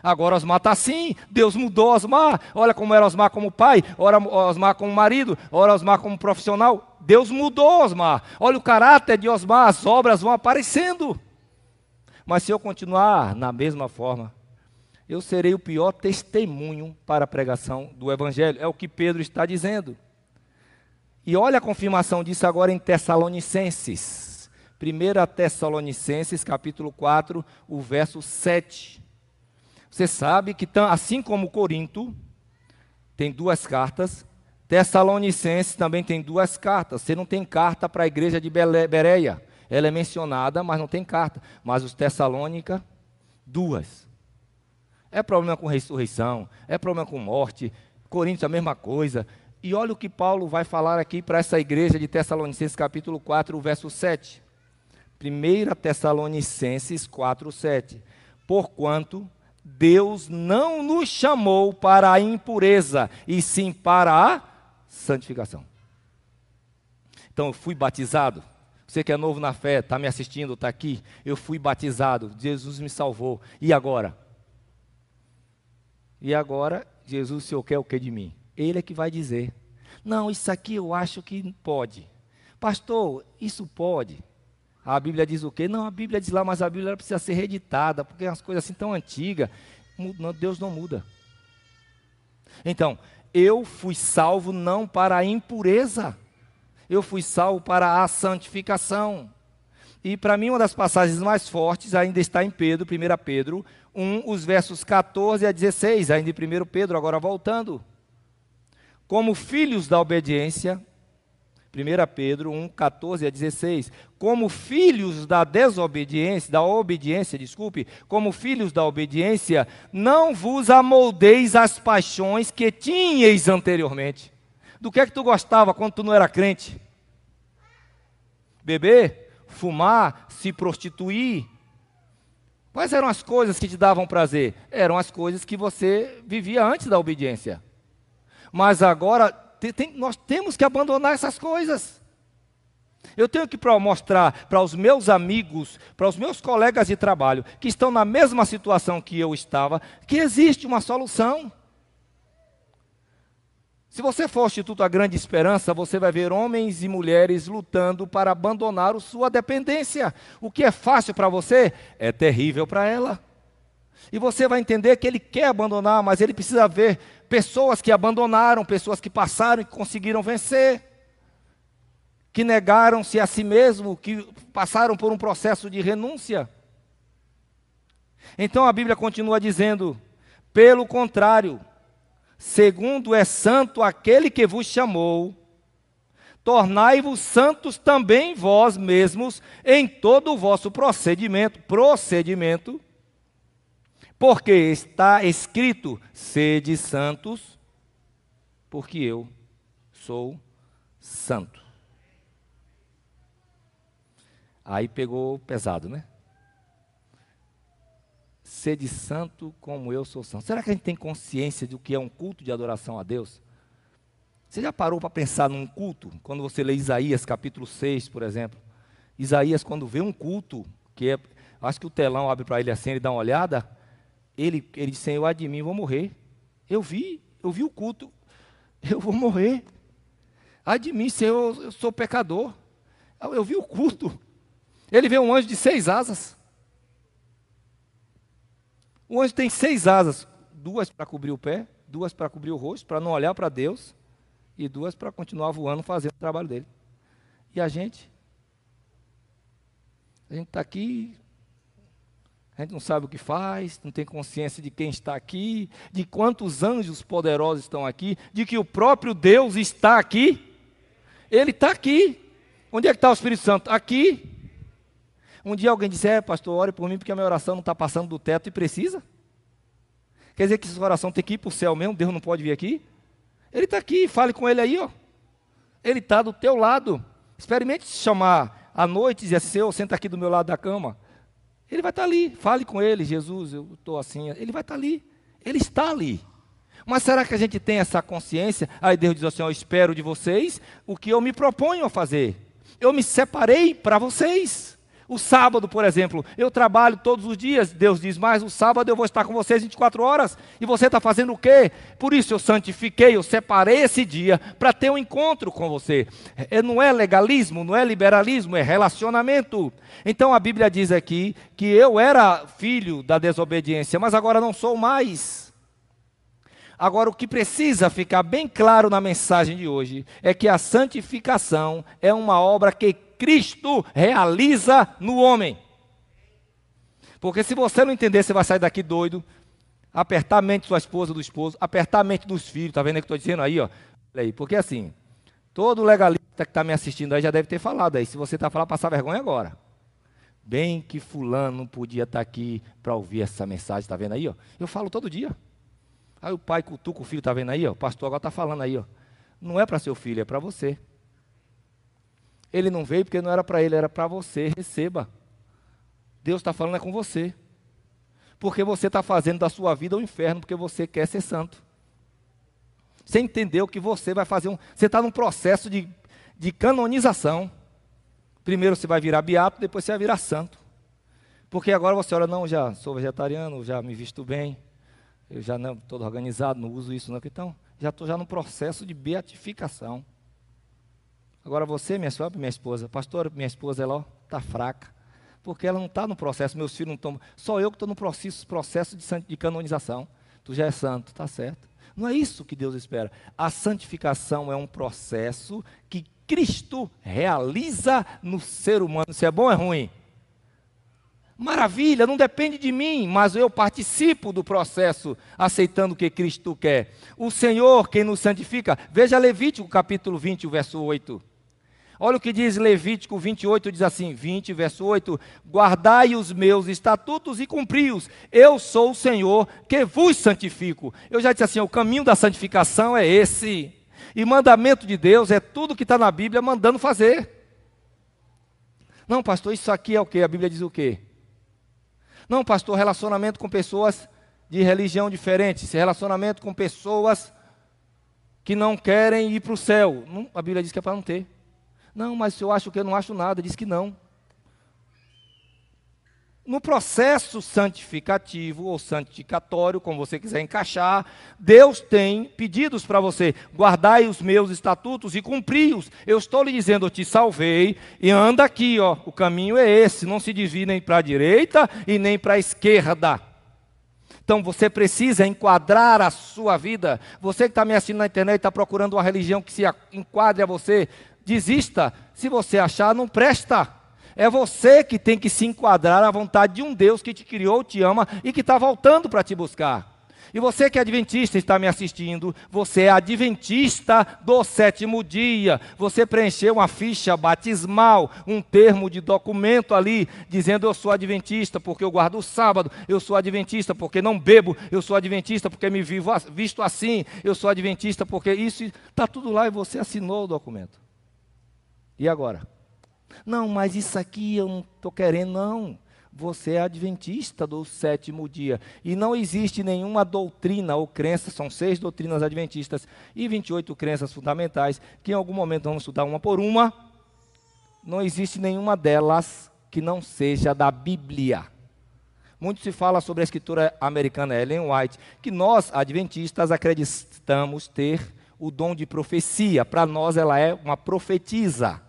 Agora Osmar está assim, Deus mudou Osmar. Olha como era Osmar como pai, ora Osmar como marido, ora Osmar como profissional. Deus mudou Osmar. Olha o caráter de Osmar, as obras vão aparecendo. Mas se eu continuar na mesma forma, eu serei o pior testemunho para a pregação do Evangelho. É o que Pedro está dizendo. E olha a confirmação disso agora em Tessalonicenses. 1 Tessalonicenses, capítulo 4, o verso 7. Você sabe que, assim como Corinto tem duas cartas, Tessalonicenses também tem duas cartas. Você não tem carta para a igreja de Bereia. Ela é mencionada, mas não tem carta. Mas os Tessalônica, duas. É problema com ressurreição, é problema com morte. Coríntios a mesma coisa. E olha o que Paulo vai falar aqui para essa igreja de Tessalonicenses, capítulo 4, verso 7. 1 Tessalonicenses 4, 7. Porquanto Deus não nos chamou para a impureza, e sim para a santificação. Então, eu fui batizado. Você que é novo na fé, está me assistindo, está aqui. Eu fui batizado, Jesus me salvou. E agora? E agora, Jesus, o Senhor quer o que de mim? Ele é que vai dizer. Não, isso aqui eu acho que pode. Pastor, isso pode. A Bíblia diz o quê? Não, a Bíblia diz lá, mas a Bíblia precisa ser reeditada, porque é umas coisas assim tão antigas. Deus não muda. Então, eu fui salvo não para a impureza, eu fui salvo para a santificação. E para mim, uma das passagens mais fortes ainda está em Pedro, 1 Pedro 1, os versos 14 a 16, ainda em 1 Pedro, agora voltando. Como filhos da obediência, 1 Pedro 1, 14 a 16. Como filhos da desobediência, da obediência, desculpe, como filhos da obediência, não vos amoldeis as paixões que tinhais anteriormente. Do que é que tu gostava quando tu não era crente? Beber, fumar, se prostituir. Quais eram as coisas que te davam prazer? Eram as coisas que você vivia antes da obediência. Mas agora tem, nós temos que abandonar essas coisas. Eu tenho que mostrar para os meus amigos, para os meus colegas de trabalho, que estão na mesma situação que eu estava, que existe uma solução. Se você for ao Instituto A Grande Esperança, você vai ver homens e mulheres lutando para abandonar sua dependência. O que é fácil para você é terrível para ela. E você vai entender que ele quer abandonar, mas ele precisa ver pessoas que abandonaram, pessoas que passaram e conseguiram vencer, que negaram-se a si mesmo, que passaram por um processo de renúncia. Então a Bíblia continua dizendo: pelo contrário, segundo é santo aquele que vos chamou, tornai-vos santos também vós mesmos em todo o vosso procedimento, procedimento, porque está escrito: sede santos, porque eu sou santo. Aí pegou pesado, né? Sede santo como eu sou santo. Será que a gente tem consciência do que é um culto de adoração a Deus? Você já parou para pensar num culto? Quando você lê Isaías capítulo 6, por exemplo. Isaías, quando vê um culto, que é, acho que o telão abre para ele assim, ele dá uma olhada, ele, ele diz, Senhor, de mim, vou morrer. Eu vi, eu vi o culto, eu vou morrer. Ai de mim, Senhor, eu sou pecador. Eu vi o culto. Ele vê um anjo de seis asas. O anjo tem seis asas, duas para cobrir o pé, duas para cobrir o rosto, para não olhar para Deus, e duas para continuar voando, fazendo o trabalho dele. E a gente? A gente está aqui a gente não sabe o que faz, não tem consciência de quem está aqui, de quantos anjos poderosos estão aqui, de que o próprio Deus está aqui. Ele está aqui. Onde é que está o Espírito Santo? Aqui. Um dia alguém disse, é, pastor, ore por mim porque a minha oração não está passando do teto e precisa. Quer dizer que essa oração tem que ir para o céu mesmo, Deus não pode vir aqui? Ele está aqui, fale com ele aí, ó. Ele está do teu lado. Experimente se chamar à noite e dizer, seu, senta aqui do meu lado da cama. Ele vai estar ali. Fale com ele, Jesus, eu estou assim. Ele vai estar ali. Ele está ali. Mas será que a gente tem essa consciência? Aí Deus diz assim: Eu espero de vocês o que eu me proponho a fazer. Eu me separei para vocês. O sábado, por exemplo, eu trabalho todos os dias, Deus diz, mas o sábado eu vou estar com vocês 24 horas, e você está fazendo o quê? Por isso eu santifiquei, eu separei esse dia para ter um encontro com você. É, não é legalismo, não é liberalismo, é relacionamento. Então a Bíblia diz aqui que eu era filho da desobediência, mas agora não sou mais. Agora, o que precisa ficar bem claro na mensagem de hoje é que a santificação é uma obra que Cristo realiza no homem. Porque se você não entender, você vai sair daqui doido, apertar a mente da sua esposa, do esposo, apertar a mente dos filhos, tá vendo o que estou dizendo aí, ó? Aí, porque assim, todo legalista que está me assistindo aí já deve ter falado aí. Se você está falando, passar vergonha agora. Bem que fulano podia estar tá aqui para ouvir essa mensagem, tá vendo aí, ó? Eu falo todo dia. Aí o pai cutuca o filho, tá vendo aí, ó? O pastor agora está falando aí, ó. Não é para seu filho, é para você. Ele não veio porque não era para ele, era para você. Receba. Deus está falando é com você. Porque você está fazendo da sua vida um inferno, porque você quer ser santo. Você entendeu que você vai fazer um. Você está num processo de, de canonização. Primeiro você vai virar beato, depois você vai virar santo. Porque agora você olha, não, já sou vegetariano, já me visto bem, eu já não estou organizado, não uso isso, não. Então, já estou já no processo de beatificação. Agora você, minha sogra, minha esposa, pastor, minha esposa, ela está fraca. Porque ela não está no processo, meus filhos não estão. Só eu que estou no processo, processo de, de canonização. Tu já é santo, está certo. Não é isso que Deus espera. A santificação é um processo que Cristo realiza no ser humano. Se é bom ou é ruim? Maravilha, não depende de mim, mas eu participo do processo, aceitando o que Cristo quer. O Senhor, quem nos santifica, veja Levítico capítulo 20, o verso 8. Olha o que diz Levítico 28, diz assim, 20, verso 8: Guardai os meus estatutos e cumpri-os. Eu sou o Senhor que vos santifico. Eu já disse assim: o caminho da santificação é esse. E mandamento de Deus é tudo que está na Bíblia mandando fazer. Não, pastor, isso aqui é o que? A Bíblia diz o quê? Não, pastor, relacionamento com pessoas de religião diferente, esse relacionamento com pessoas que não querem ir para o céu. A Bíblia diz que é para não ter. Não, mas eu acho que eu não acho nada, diz que não. No processo santificativo ou santificatório, como você quiser encaixar, Deus tem pedidos para você. Guardai os meus estatutos e cumpri-os. Eu estou lhe dizendo, eu te salvei e anda aqui, ó. O caminho é esse, não se desvie nem para a direita e nem para a esquerda. Então você precisa enquadrar a sua vida. Você que está me assistindo na internet está procurando uma religião que se enquadre a você, desista. Se você achar, não presta. É você que tem que se enquadrar à vontade de um Deus que te criou, te ama e que está voltando para te buscar. E você que é adventista está me assistindo, você é adventista do sétimo dia. Você preencheu uma ficha batismal, um termo de documento ali, dizendo eu sou adventista porque eu guardo o sábado, eu sou adventista porque não bebo, eu sou adventista porque me vivo visto assim, eu sou adventista porque isso está tudo lá e você assinou o documento. E agora? Não, mas isso aqui eu não estou querendo, não você é adventista do sétimo dia. E não existe nenhuma doutrina ou crença, são seis doutrinas adventistas e 28 crenças fundamentais, que em algum momento vamos estudar uma por uma. Não existe nenhuma delas que não seja da Bíblia. Muito se fala sobre a escritura americana Ellen White, que nós, adventistas, acreditamos ter o dom de profecia. Para nós, ela é uma profetisa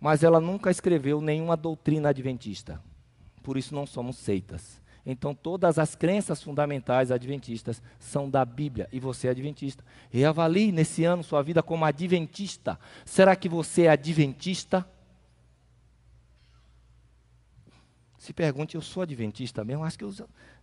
mas ela nunca escreveu nenhuma doutrina adventista. Por isso não somos seitas. Então todas as crenças fundamentais adventistas são da Bíblia e você é adventista. Reavalie nesse ano sua vida como adventista. Será que você é adventista? Se pergunte, eu sou adventista mesmo? Acho que eu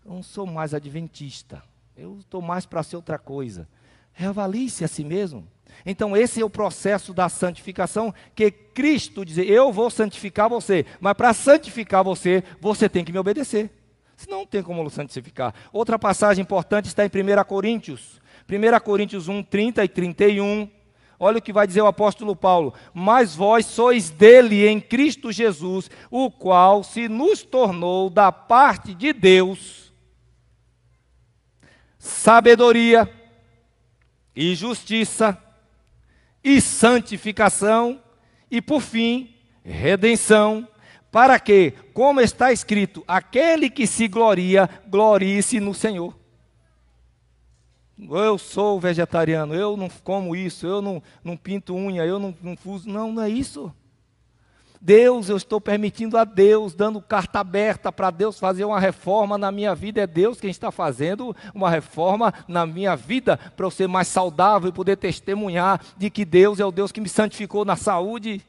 não sou mais adventista. Eu estou mais para ser outra coisa. Reavalie-se a si mesmo. Então, esse é o processo da santificação que Cristo diz: Eu vou santificar você, mas para santificar você, você tem que me obedecer. Senão não tem como santificar. Outra passagem importante está em 1 Coríntios. 1 Coríntios 1, 30 e 31. Olha o que vai dizer o apóstolo Paulo: Mas vós sois dele em Cristo Jesus, o qual se nos tornou da parte de Deus sabedoria e justiça e santificação, e por fim, redenção, para que, como está escrito, aquele que se gloria, glorie-se no Senhor. Eu sou vegetariano, eu não como isso, eu não, não pinto unha, eu não, não fuso. Não, não é isso. Deus, eu estou permitindo a Deus, dando carta aberta para Deus fazer uma reforma na minha vida. É Deus quem está fazendo uma reforma na minha vida para eu ser mais saudável e poder testemunhar de que Deus é o Deus que me santificou na saúde.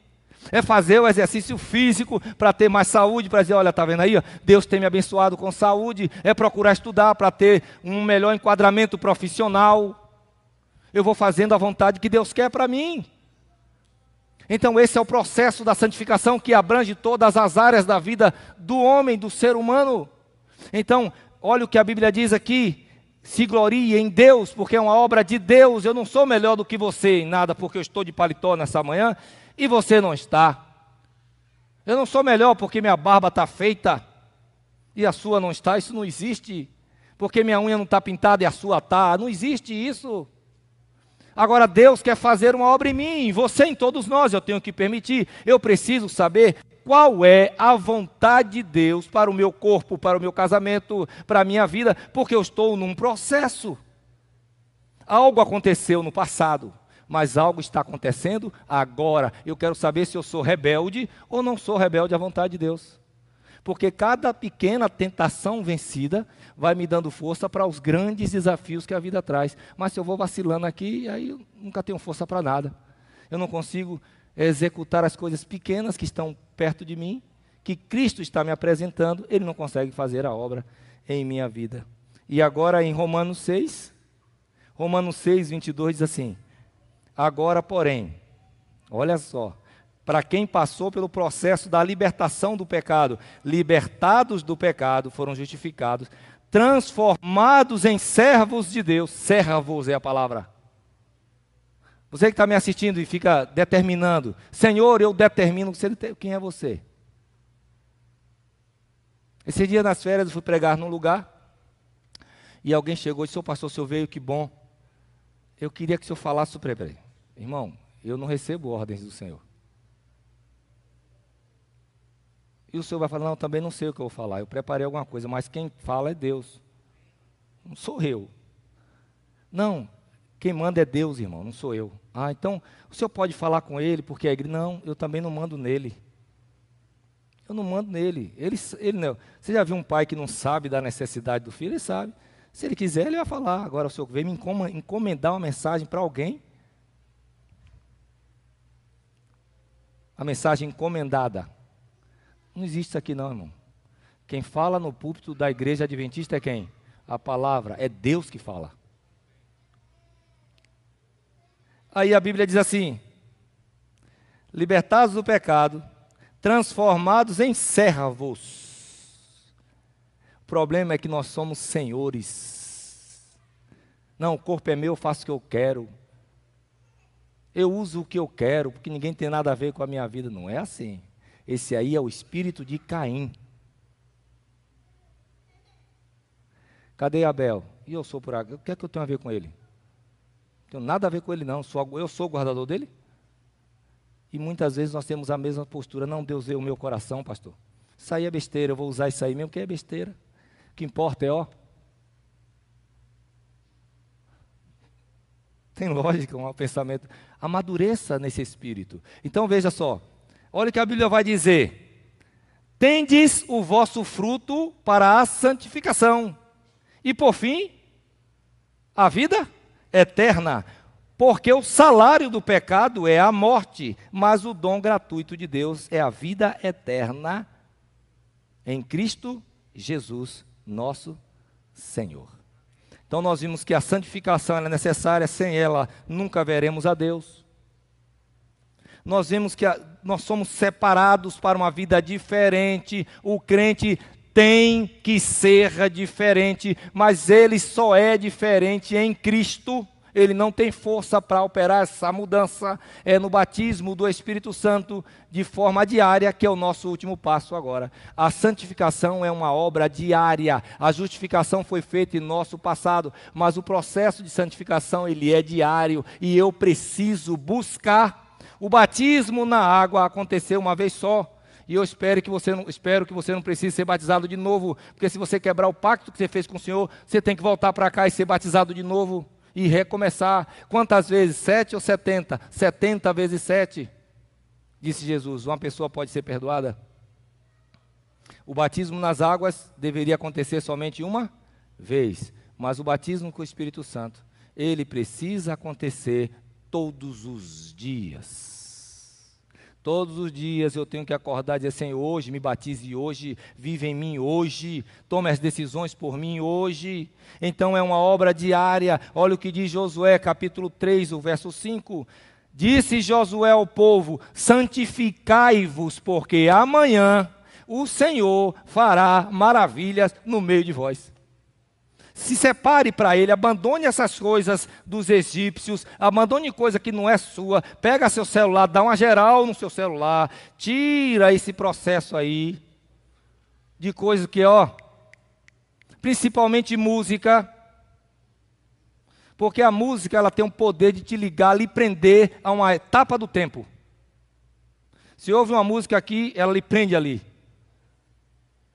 É fazer o exercício físico para ter mais saúde, para dizer, olha, está vendo aí? Deus tem me abençoado com saúde. É procurar estudar para ter um melhor enquadramento profissional. Eu vou fazendo a vontade que Deus quer para mim. Então, esse é o processo da santificação que abrange todas as áreas da vida do homem, do ser humano. Então, olha o que a Bíblia diz aqui: se glorie em Deus, porque é uma obra de Deus. Eu não sou melhor do que você em nada, porque eu estou de paletó nessa manhã e você não está. Eu não sou melhor porque minha barba está feita e a sua não está. Isso não existe. Porque minha unha não está pintada e a sua está. Não existe isso. Agora Deus quer fazer uma obra em mim, você, em todos nós. Eu tenho que permitir. Eu preciso saber qual é a vontade de Deus para o meu corpo, para o meu casamento, para a minha vida, porque eu estou num processo. Algo aconteceu no passado, mas algo está acontecendo agora. Eu quero saber se eu sou rebelde ou não sou rebelde à vontade de Deus. Porque cada pequena tentação vencida vai me dando força para os grandes desafios que a vida traz. Mas se eu vou vacilando aqui, aí eu nunca tenho força para nada. Eu não consigo executar as coisas pequenas que estão perto de mim, que Cristo está me apresentando, ele não consegue fazer a obra em minha vida. E agora em Romanos 6, Romanos 6, 22 diz assim: Agora, porém, olha só, para quem passou pelo processo da libertação do pecado, libertados do pecado, foram justificados, transformados em servos de Deus. Servos é a palavra. Você que está me assistindo e fica determinando, Senhor, eu determino quem é você. Esse dia nas férias eu fui pregar num lugar e alguém chegou e disse: pastor, o senhor veio, que bom. Eu queria que o senhor falasse sobre. Irmão, eu não recebo ordens do Senhor. O senhor vai falar: Não, também não sei o que eu vou falar. Eu preparei alguma coisa, mas quem fala é Deus. Não sou eu. Não, quem manda é Deus, irmão, não sou eu. Ah, então o senhor pode falar com ele, porque a igreja. Não, eu também não mando nele. Eu não mando nele. Ele, ele não. Você já viu um pai que não sabe da necessidade do filho? Ele sabe. Se ele quiser, ele vai falar. Agora, o senhor vem me encomendar uma mensagem para alguém. A mensagem encomendada. Não existe isso aqui, não, irmão. Quem fala no púlpito da igreja adventista é quem? A palavra. É Deus que fala. Aí a Bíblia diz assim: libertados do pecado, transformados em servos. O problema é que nós somos senhores. Não, o corpo é meu, eu faço o que eu quero. Eu uso o que eu quero, porque ninguém tem nada a ver com a minha vida. Não é assim. Esse aí é o espírito de Caim. Cadê Abel? E eu sou por aqui. O que é que eu tenho a ver com ele? Não tenho nada a ver com ele, não. Eu sou o guardador dele? E muitas vezes nós temos a mesma postura. Não, Deus vê o meu coração, pastor. Isso aí é besteira, eu vou usar isso aí mesmo, que é besteira. O que importa é, ó. Tem lógica, um pensamento. Amadureça nesse espírito. Então veja só. Olha o que a Bíblia vai dizer. Tendes o vosso fruto para a santificação. E por fim, a vida eterna. Porque o salário do pecado é a morte, mas o dom gratuito de Deus é a vida eterna em Cristo Jesus, nosso Senhor. Então nós vimos que a santificação é necessária, sem ela nunca veremos a Deus. Nós vimos que a, nós somos separados para uma vida diferente. O crente tem que ser diferente, mas ele só é diferente em Cristo ele não tem força para operar essa mudança. É no batismo do Espírito Santo de forma diária, que é o nosso último passo agora. A santificação é uma obra diária. A justificação foi feita em nosso passado, mas o processo de santificação ele é diário e eu preciso buscar. O batismo na água aconteceu uma vez só. E eu espero que você não, espero que você não precise ser batizado de novo, porque se você quebrar o pacto que você fez com o Senhor, você tem que voltar para cá e ser batizado de novo e recomeçar. Quantas vezes? Sete ou setenta? Setenta vezes sete. Disse Jesus: uma pessoa pode ser perdoada? O batismo nas águas deveria acontecer somente uma vez, mas o batismo com o Espírito Santo, ele precisa acontecer todos os dias. Todos os dias eu tenho que acordar e dizer: Senhor, hoje me batize hoje, vive em mim hoje, tome as decisões por mim hoje. Então é uma obra diária. Olha o que diz Josué, capítulo 3, o verso 5. Disse Josué ao povo: Santificai-vos, porque amanhã o Senhor fará maravilhas no meio de vós se separe para ele, abandone essas coisas dos egípcios, abandone coisa que não é sua, pega seu celular, dá uma geral no seu celular, tira esse processo aí de coisas que, ó, principalmente música, porque a música ela tem o poder de te ligar, lhe prender a uma etapa do tempo. Se ouve uma música aqui, ela lhe prende ali.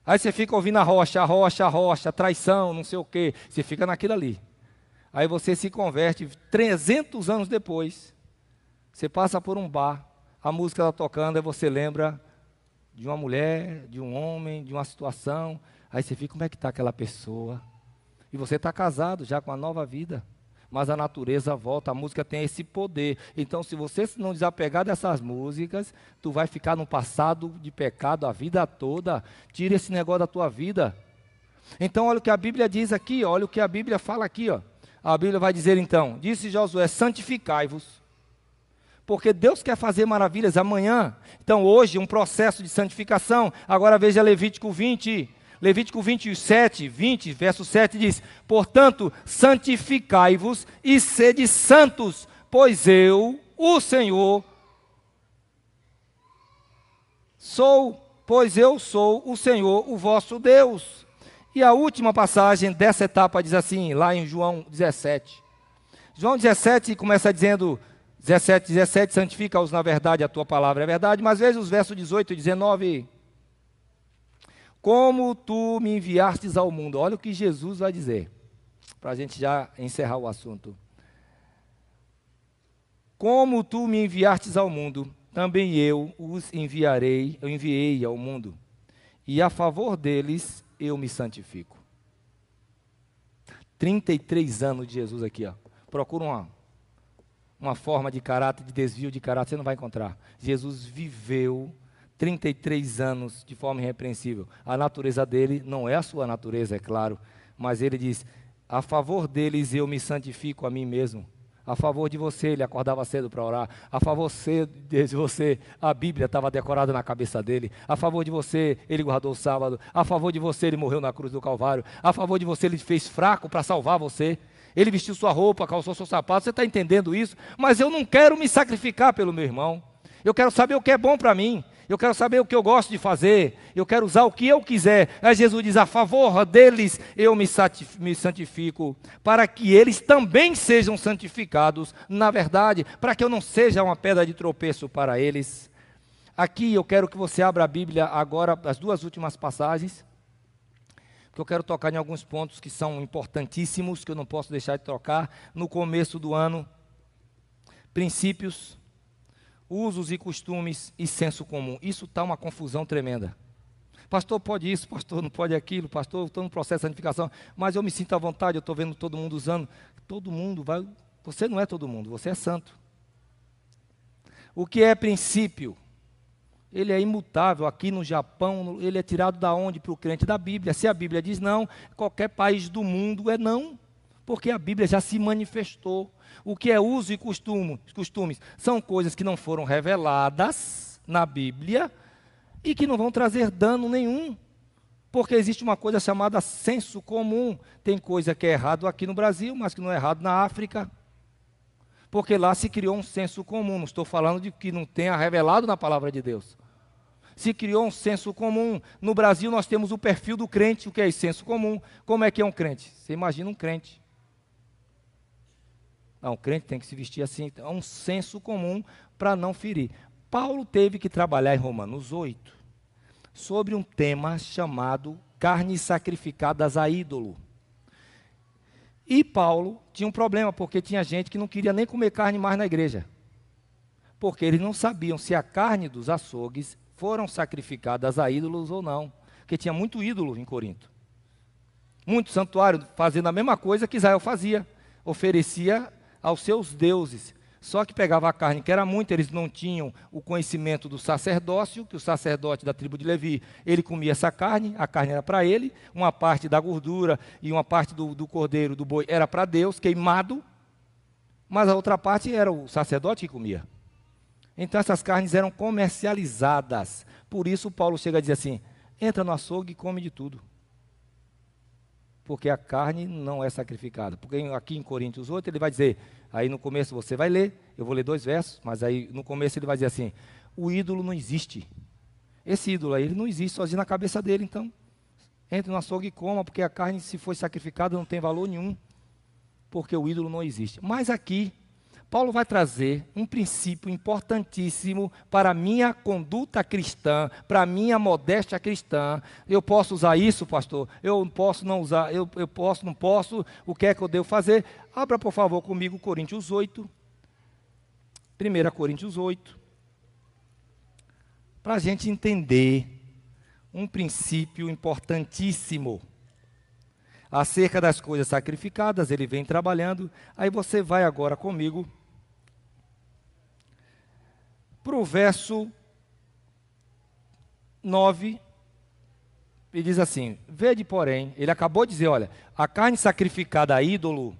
Aí você fica ouvindo a rocha, a rocha, a rocha, traição, não sei o quê. Você fica naquilo ali. Aí você se converte 300 anos depois. Você passa por um bar, a música está tocando, aí você lembra de uma mulher, de um homem, de uma situação. Aí você fica, como é que está aquela pessoa? E você está casado já com a nova vida mas a natureza volta, a música tem esse poder. Então, se você não desapegar dessas músicas, tu vai ficar no passado de pecado a vida toda. Tira esse negócio da tua vida. Então, olha o que a Bíblia diz aqui, olha o que a Bíblia fala aqui, ó. A Bíblia vai dizer então: Disse Josué: santificai-vos. Porque Deus quer fazer maravilhas amanhã. Então, hoje, um processo de santificação. Agora veja Levítico 20. Levítico 27, 20, verso 7 diz: Portanto, santificai-vos e sede santos, pois eu, o Senhor, sou, pois eu sou o Senhor, o vosso Deus. E a última passagem dessa etapa diz assim, lá em João 17. João 17 começa dizendo, 17, 17, santifica-os na verdade, a tua palavra é verdade, mas veja os versos 18 e 19 como tu me enviastes ao mundo. Olha o que Jesus vai dizer, para a gente já encerrar o assunto. Como tu me enviastes ao mundo, também eu os enviarei, eu enviei ao mundo. e a favor deles eu me santifico. 33 anos de Jesus aqui, ó. Procura uma, uma forma de caráter, de desvio de caráter, você não vai encontrar. Jesus viveu 33 anos de forma irrepreensível. A natureza dele não é a sua natureza, é claro, mas ele diz: a favor deles eu me santifico a mim mesmo. A favor de você, ele acordava cedo para orar. A favor de você, a Bíblia estava decorada na cabeça dele. A favor de você, ele guardou o sábado. A favor de você, ele morreu na cruz do Calvário. A favor de você, ele fez fraco para salvar você. Ele vestiu sua roupa, calçou seu sapato. Você está entendendo isso? Mas eu não quero me sacrificar pelo meu irmão. Eu quero saber o que é bom para mim. Eu quero saber o que eu gosto de fazer. Eu quero usar o que eu quiser. Aí Jesus diz: a favor deles eu me santifico, para que eles também sejam santificados na verdade, para que eu não seja uma pedra de tropeço para eles. Aqui eu quero que você abra a Bíblia agora, as duas últimas passagens, porque eu quero tocar em alguns pontos que são importantíssimos, que eu não posso deixar de tocar. No começo do ano, princípios usos e costumes e senso comum. Isso está uma confusão tremenda. Pastor, pode isso, pastor, não pode aquilo, pastor, estou no processo de santificação, mas eu me sinto à vontade, eu estou vendo todo mundo usando. Todo mundo vai. Você não é todo mundo, você é santo. O que é princípio? Ele é imutável. Aqui no Japão, ele é tirado da onde para o crente? Da Bíblia. Se a Bíblia diz não, qualquer país do mundo é não, porque a Bíblia já se manifestou. O que é uso e costume, costumes são coisas que não foram reveladas na Bíblia e que não vão trazer dano nenhum. Porque existe uma coisa chamada senso comum. Tem coisa que é errado aqui no Brasil, mas que não é errado na África. Porque lá se criou um senso comum. Não estou falando de que não tenha revelado na palavra de Deus. Se criou um senso comum. No Brasil nós temos o perfil do crente. O que é esse senso comum? Como é que é um crente? Você imagina um crente. Não, o crente tem que se vestir assim. É um senso comum para não ferir. Paulo teve que trabalhar em Romanos 8 sobre um tema chamado carnes sacrificadas a ídolo. E Paulo tinha um problema, porque tinha gente que não queria nem comer carne mais na igreja. Porque eles não sabiam se a carne dos açougues foram sacrificadas a ídolos ou não. Porque tinha muito ídolo em Corinto. Muito santuário fazendo a mesma coisa que Israel fazia. Oferecia aos seus deuses. Só que pegava a carne, que era muito, eles não tinham o conhecimento do sacerdócio, que o sacerdote da tribo de Levi, ele comia essa carne, a carne era para ele, uma parte da gordura e uma parte do, do cordeiro, do boi, era para Deus, queimado, mas a outra parte era o sacerdote que comia. Então essas carnes eram comercializadas. Por isso Paulo chega a dizer assim: entra no açougue e come de tudo porque a carne não é sacrificada. Porque aqui em Coríntios 8 ele vai dizer, aí no começo você vai ler, eu vou ler dois versos, mas aí no começo ele vai dizer assim: o ídolo não existe. Esse ídolo aí, ele não existe sozinho na cabeça dele, então. Entre no açougue e coma, porque a carne, se foi sacrificada, não tem valor nenhum, porque o ídolo não existe. Mas aqui, Paulo vai trazer um princípio importantíssimo para a minha conduta cristã, para a minha modéstia cristã. Eu posso usar isso, pastor? Eu posso não usar, eu, eu posso, não posso, o que é que eu devo fazer? Abra, por favor, comigo Coríntios 8. 1 Coríntios 8. Para a gente entender um princípio importantíssimo acerca das coisas sacrificadas, ele vem trabalhando. Aí você vai agora comigo para o verso 9, ele diz assim: Vede, porém, ele acabou de dizer: olha, a carne sacrificada a ídolo,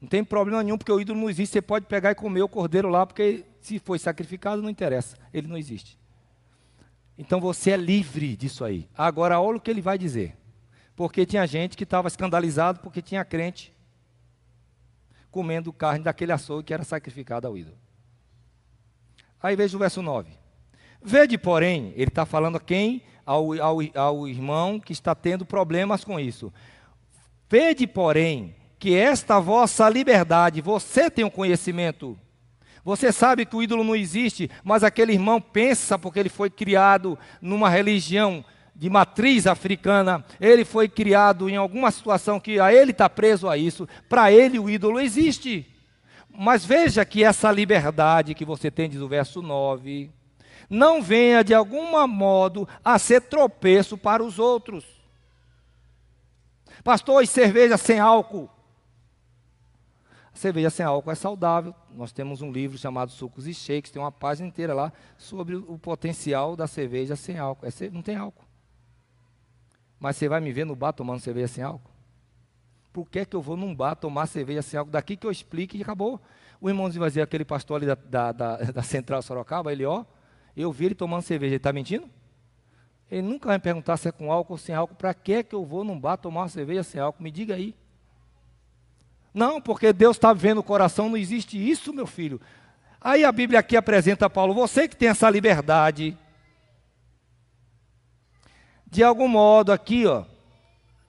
não tem problema nenhum, porque o ídolo não existe. Você pode pegar e comer o cordeiro lá, porque se foi sacrificado, não interessa, ele não existe. Então você é livre disso aí. Agora, olha o que ele vai dizer. Porque tinha gente que estava escandalizado porque tinha crente comendo carne daquele açougue que era sacrificado ao ídolo. Aí veja o verso 9. Vede, porém, ele está falando a quem? Ao, ao, ao irmão que está tendo problemas com isso. Vede, porém, que esta vossa liberdade, você tem o um conhecimento. Você sabe que o ídolo não existe, mas aquele irmão pensa, porque ele foi criado numa religião de matriz africana, ele foi criado em alguma situação que a ele está preso a isso, para ele o ídolo existe. Mas veja que essa liberdade que você tem, diz o verso 9, não venha de algum modo a ser tropeço para os outros. Pastor, e cerveja sem álcool? A cerveja sem álcool é saudável. Nós temos um livro chamado Sucos e Shakes, tem uma página inteira lá sobre o potencial da cerveja sem álcool. É, não tem álcool. Mas você vai me ver no bar tomando cerveja sem álcool? Por que, que eu vou num bar tomar cerveja sem álcool? Daqui que eu explique e acabou. O irmãozinho vai dizer, aquele pastor ali da, da, da, da Central Sorocaba, ele, ó, eu vi ele tomando cerveja, ele está mentindo? Ele nunca vai me perguntar se é com álcool ou sem álcool. Para que que eu vou num bar tomar uma cerveja sem álcool? Me diga aí. Não, porque Deus está vendo o coração, não existe isso, meu filho. Aí a Bíblia aqui apresenta Paulo, você que tem essa liberdade, de algum modo aqui, ó,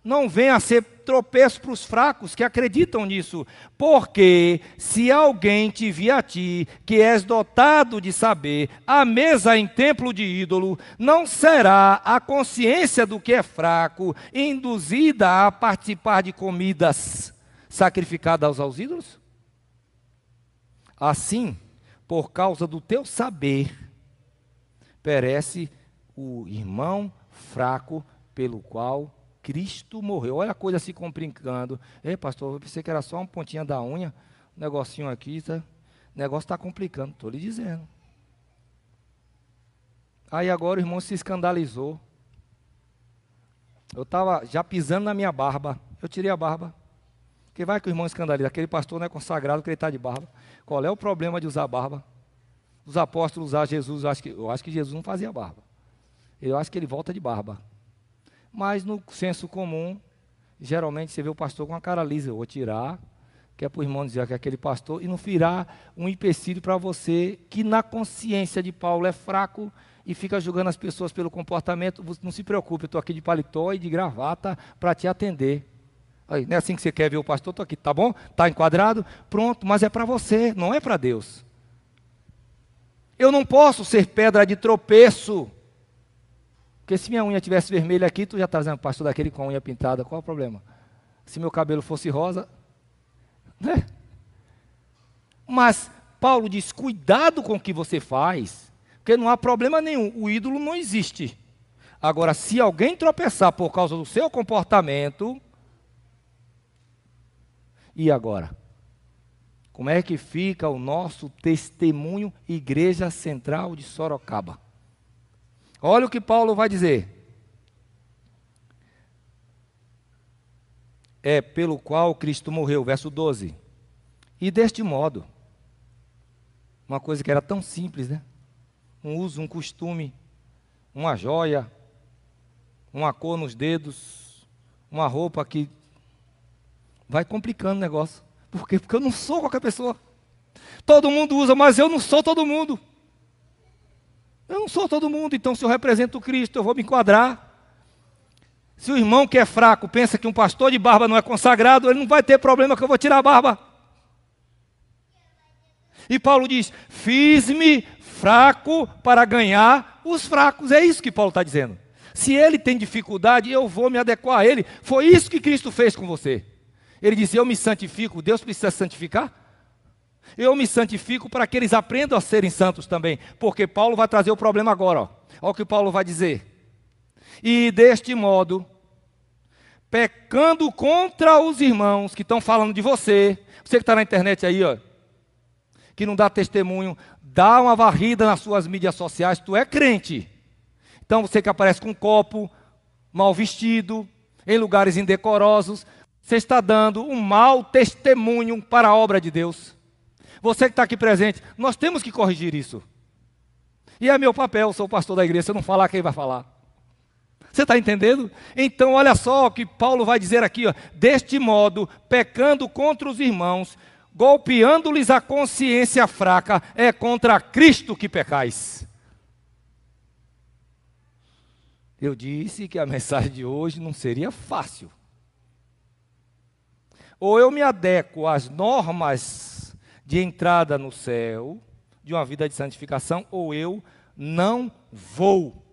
não venha a ser tropeço para os fracos que acreditam nisso. Porque se alguém te vir a ti, que és dotado de saber, a mesa em templo de ídolo, não será a consciência do que é fraco induzida a participar de comidas sacrificadas aos ídolos? Assim, por causa do teu saber, perece o irmão fraco pelo qual Cristo morreu. Olha a coisa se complicando. Ei, pastor, eu pensei que era só uma pontinha da unha, um negocinho aqui, tá? o negócio está complicando, estou lhe dizendo. Aí agora o irmão se escandalizou. Eu estava já pisando na minha barba. Eu tirei a barba. Porque vai que o irmão escandaliza. Aquele pastor não é consagrado que ele está de barba. Qual é o problema de usar barba? Os apóstolos usar Jesus, eu acho, que, eu acho que Jesus não fazia barba. Eu acho que ele volta de barba. Mas no senso comum, geralmente você vê o pastor com a cara lisa, eu vou tirar, que é para o irmão dizer que é aquele pastor, e não virar um empecilho para você, que na consciência de Paulo é fraco e fica julgando as pessoas pelo comportamento. Não se preocupe, eu estou aqui de paletó e de gravata para te atender. Aí, não é assim que você quer ver o pastor? Estou aqui, tá bom? Está enquadrado? Pronto, mas é para você, não é para Deus. Eu não posso ser pedra de tropeço porque se minha unha tivesse vermelha aqui, tu já está dizendo, pastor daquele com a unha pintada, qual o problema? Se meu cabelo fosse rosa, né? Mas Paulo diz: cuidado com o que você faz, porque não há problema nenhum, o ídolo não existe. Agora, se alguém tropeçar por causa do seu comportamento, e agora? Como é que fica o nosso testemunho Igreja Central de Sorocaba? Olha o que Paulo vai dizer. É pelo qual Cristo morreu, verso 12. E deste modo, uma coisa que era tão simples, né? Um uso, um costume, uma joia, uma cor nos dedos, uma roupa que vai complicando o negócio. Por quê? Porque eu não sou qualquer pessoa. Todo mundo usa, mas eu não sou todo mundo. Eu não sou todo mundo, então se eu represento Cristo, eu vou me enquadrar. Se o irmão que é fraco pensa que um pastor de barba não é consagrado, ele não vai ter problema que eu vou tirar a barba. E Paulo diz: Fiz-me fraco para ganhar os fracos. É isso que Paulo está dizendo. Se ele tem dificuldade, eu vou me adequar a ele. Foi isso que Cristo fez com você. Ele disse: Eu me santifico. Deus precisa santificar? Eu me santifico para que eles aprendam a serem santos também, porque Paulo vai trazer o problema agora. Olha o que Paulo vai dizer. E deste modo, pecando contra os irmãos que estão falando de você, você que está na internet aí, ó, que não dá testemunho, dá uma varrida nas suas mídias sociais, tu é crente. Então você que aparece com um copo, mal vestido, em lugares indecorosos, você está dando um mau testemunho para a obra de Deus. Você que está aqui presente, nós temos que corrigir isso. E é meu papel, sou pastor da igreja, se eu não falar, quem vai falar? Você está entendendo? Então, olha só o que Paulo vai dizer aqui: ó, deste modo, pecando contra os irmãos, golpeando-lhes a consciência fraca, é contra Cristo que pecais. Eu disse que a mensagem de hoje não seria fácil. Ou eu me adequo às normas de entrada no céu, de uma vida de santificação, ou eu não vou.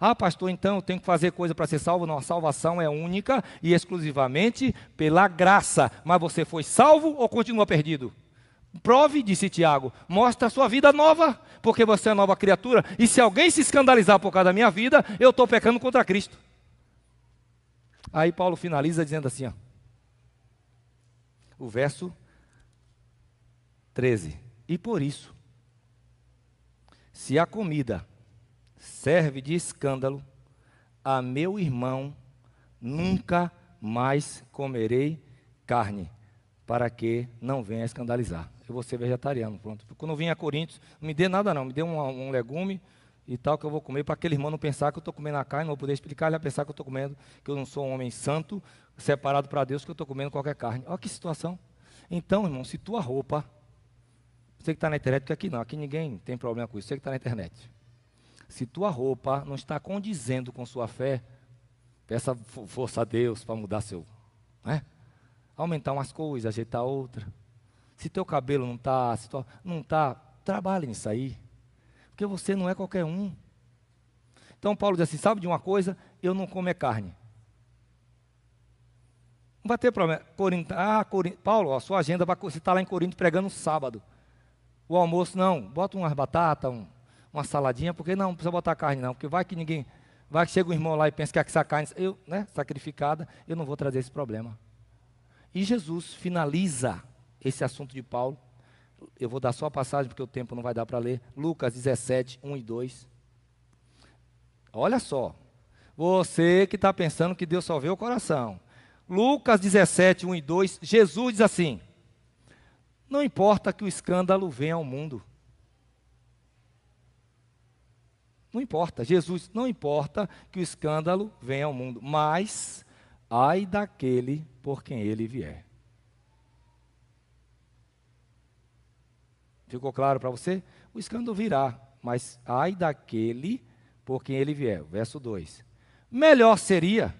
Ah, pastor, então eu tenho que fazer coisa para ser salvo? Não, a salvação é única e exclusivamente pela graça. Mas você foi salvo ou continua perdido? Prove, disse Tiago, mostra a sua vida nova, porque você é nova criatura. E se alguém se escandalizar por causa da minha vida, eu estou pecando contra Cristo. Aí Paulo finaliza dizendo assim: ó, o verso 13: E por isso, se a comida serve de escândalo a meu irmão, nunca mais comerei carne, para que não venha escandalizar. Eu vou ser vegetariano, pronto. Quando eu vim a Coríntios, não me dê nada não, me dê um, um legume e tal que eu vou comer, para aquele irmão não pensar que eu estou comendo a carne, não vou poder explicar, ele vai pensar que eu estou comendo, que eu não sou um homem santo, separado para Deus, que eu estou comendo qualquer carne. Olha que situação. Então, irmão, se tua roupa, você que está na internet, porque aqui não, aqui ninguém tem problema com isso, você que está na internet. Se tua roupa não está condizendo com sua fé, peça força a Deus para mudar seu, né? Aumentar umas coisas, ajeitar outra. Se teu cabelo não está, não está, trabalhe nisso aí. Porque você não é qualquer um. Então Paulo diz assim: sabe de uma coisa? Eu não como é carne. Não vai ter problema. Corinto, ah, Corinto, Paulo, a sua agenda, você está lá em Corinto pregando sábado. O almoço, não. Bota umas batatas, um, uma saladinha, porque não, não precisa botar carne, não. Porque vai que ninguém. Vai que chega um irmão lá e pensa que essa carne, eu, né, sacrificada, eu não vou trazer esse problema. E Jesus finaliza esse assunto de Paulo eu vou dar só a passagem porque o tempo não vai dar para ler. Lucas 17, 1 e 2. Olha só. Você que está pensando que Deus só vê o coração. Lucas 17, 1 e 2. Jesus diz assim: Não importa que o escândalo venha ao mundo. Não importa, Jesus, não importa que o escândalo venha ao mundo, mas ai daquele por quem ele vier. Ficou claro para você? O escândalo virá, mas ai daquele por quem ele vier. Verso 2. Melhor seria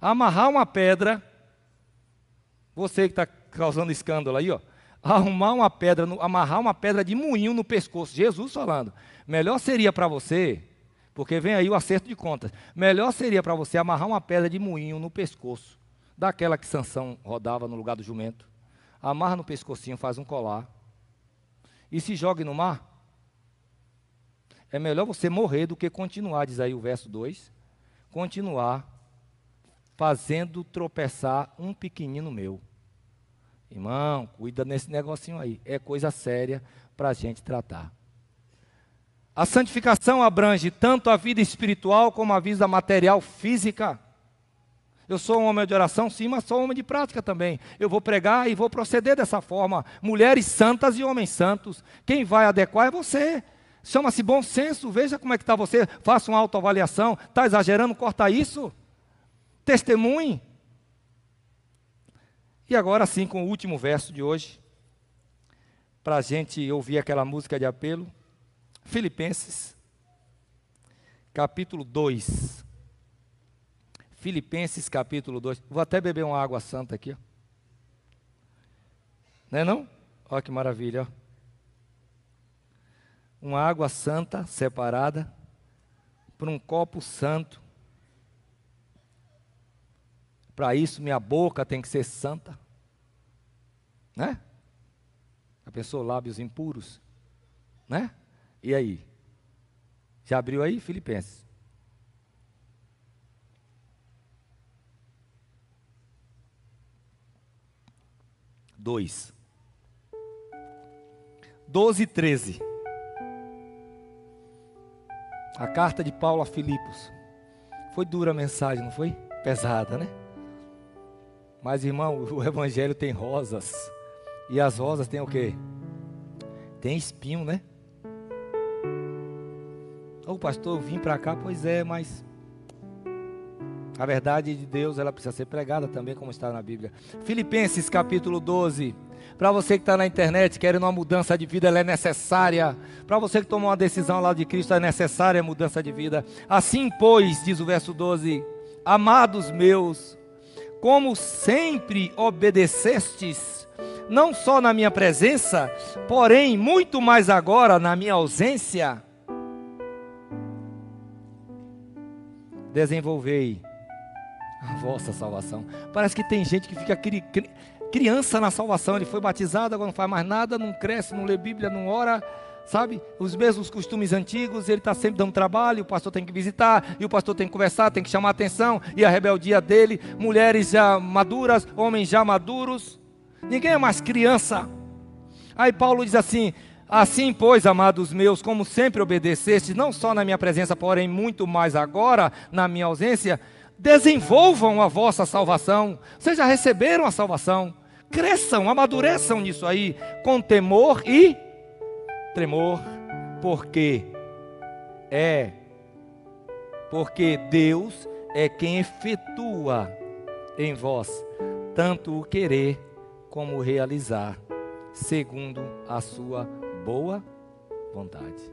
amarrar uma pedra, você que está causando escândalo aí, ó, arrumar uma pedra, amarrar uma pedra de moinho no pescoço. Jesus falando. Melhor seria para você, porque vem aí o acerto de contas. Melhor seria para você amarrar uma pedra de moinho no pescoço, daquela que Sansão rodava no lugar do jumento amarra no pescocinho, faz um colar e se jogue no mar. É melhor você morrer do que continuar, diz aí o verso 2, continuar fazendo tropeçar um pequenino meu. Irmão, cuida nesse negocinho aí. É coisa séria para a gente tratar. A santificação abrange tanto a vida espiritual como a vida material física. Eu sou um homem de oração, sim, mas sou um homem de prática também. Eu vou pregar e vou proceder dessa forma. Mulheres santas e homens santos. Quem vai adequar é você. Chama-se bom senso. Veja como é que está você. Faça uma autoavaliação. Está exagerando? Corta isso. Testemunhe. E agora sim, com o último verso de hoje, para a gente ouvir aquela música de apelo. Filipenses, capítulo 2. Filipenses capítulo 2. Vou até beber uma água santa aqui. Ó. Não é não? Olha que maravilha. Ó. Uma água santa separada por um copo santo. Para isso minha boca tem que ser santa. Né? A pessoa lábios impuros, né? E aí? Já abriu aí Filipenses? 2. 12 e 13. A carta de Paulo a Filipos. Foi dura a mensagem, não foi? Pesada, né? Mas, irmão, o evangelho tem rosas. E as rosas têm o quê? Tem espinho, né? Ô oh, pastor, eu vim para cá, pois é, mas a verdade de Deus, ela precisa ser pregada também, como está na Bíblia. Filipenses capítulo 12. Para você que está na internet, querendo uma mudança de vida, ela é necessária. Para você que tomou uma decisão lá de Cristo, é necessária a mudança de vida. Assim, pois, diz o verso 12: Amados meus, como sempre obedecestes, não só na minha presença, porém muito mais agora na minha ausência, desenvolvei a vossa salvação. Parece que tem gente que fica criança na salvação. Ele foi batizado, agora não faz mais nada, não cresce, não lê Bíblia, não ora, sabe? Os mesmos costumes antigos, ele está sempre dando trabalho, o pastor tem que visitar, e o pastor tem que conversar, tem que chamar atenção, e a rebeldia dele, mulheres já maduras, homens já maduros, ninguém é mais criança. Aí Paulo diz assim: Assim, pois, amados meus, como sempre obedeceste, não só na minha presença, porém muito mais agora, na minha ausência, desenvolvam a vossa salvação. Vocês já receberam a salvação. Cresçam, amadureçam nisso aí, com temor e tremor, porque é, porque Deus é quem efetua em vós tanto o querer como o realizar, segundo a sua boa vontade.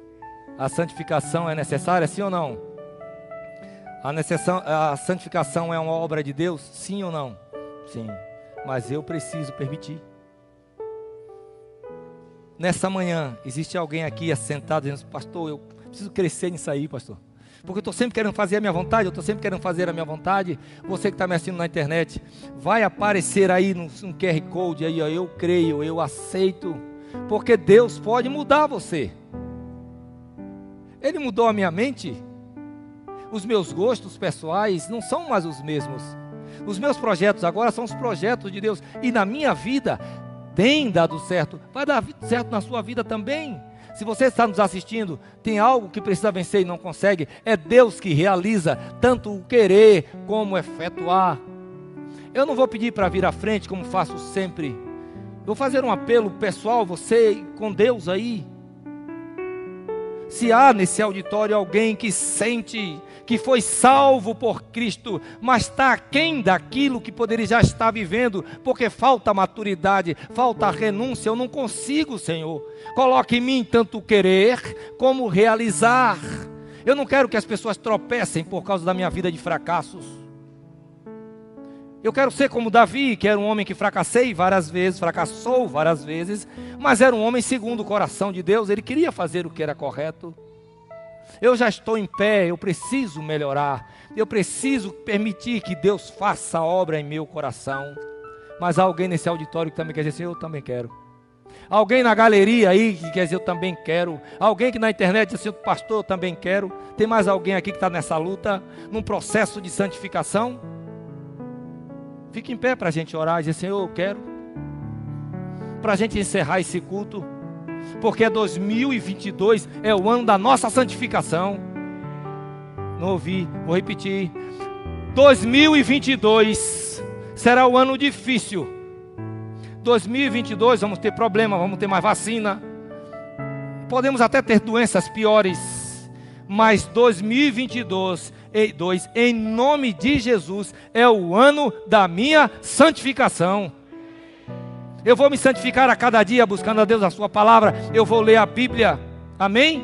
A santificação é necessária, sim ou não? A, a santificação é uma obra de Deus, sim ou não? Sim. Mas eu preciso permitir. Nessa manhã, existe alguém aqui assentado dizendo, pastor, eu preciso crescer nisso aí, pastor. Porque eu estou sempre querendo fazer a minha vontade, eu estou sempre querendo fazer a minha vontade. Você que está me assistindo na internet, vai aparecer aí no QR Code aí, ó, eu creio, eu aceito. Porque Deus pode mudar você. Ele mudou a minha mente. Os meus gostos pessoais não são mais os mesmos. Os meus projetos agora são os projetos de Deus. E na minha vida, tem dado certo, vai dar certo na sua vida também. Se você está nos assistindo, tem algo que precisa vencer e não consegue, é Deus que realiza tanto o querer como efetuar. Eu não vou pedir para vir à frente como faço sempre. Vou fazer um apelo pessoal, você com Deus aí. Se há nesse auditório alguém que sente que foi salvo por Cristo, mas está aquém daquilo que poderia já estar vivendo, porque falta maturidade, falta renúncia. Eu não consigo, Senhor. Coloque em mim tanto querer como realizar. Eu não quero que as pessoas tropecem por causa da minha vida de fracassos. Eu quero ser como Davi, que era um homem que fracassei várias vezes, fracassou várias vezes, mas era um homem segundo o coração de Deus, ele queria fazer o que era correto. Eu já estou em pé, eu preciso melhorar. Eu preciso permitir que Deus faça a obra em meu coração. Mas há alguém nesse auditório que também quer dizer assim, eu também quero. Alguém na galeria aí que quer dizer eu também quero. Alguém que na internet diz assim, pastor, eu também quero. Tem mais alguém aqui que está nessa luta, num processo de santificação? Fique em pé para a gente orar e dizer, Senhor, eu quero. Para a gente encerrar esse culto porque 2022 é o ano da nossa santificação. Não ouvi, vou repetir. 2022 será o ano difícil. 2022 vamos ter problema, vamos ter mais vacina. Podemos até ter doenças piores, mas 2022 dois, em nome de Jesus, é o ano da minha santificação. Eu vou me santificar a cada dia buscando a Deus a Sua palavra. Eu vou ler a Bíblia. Amém?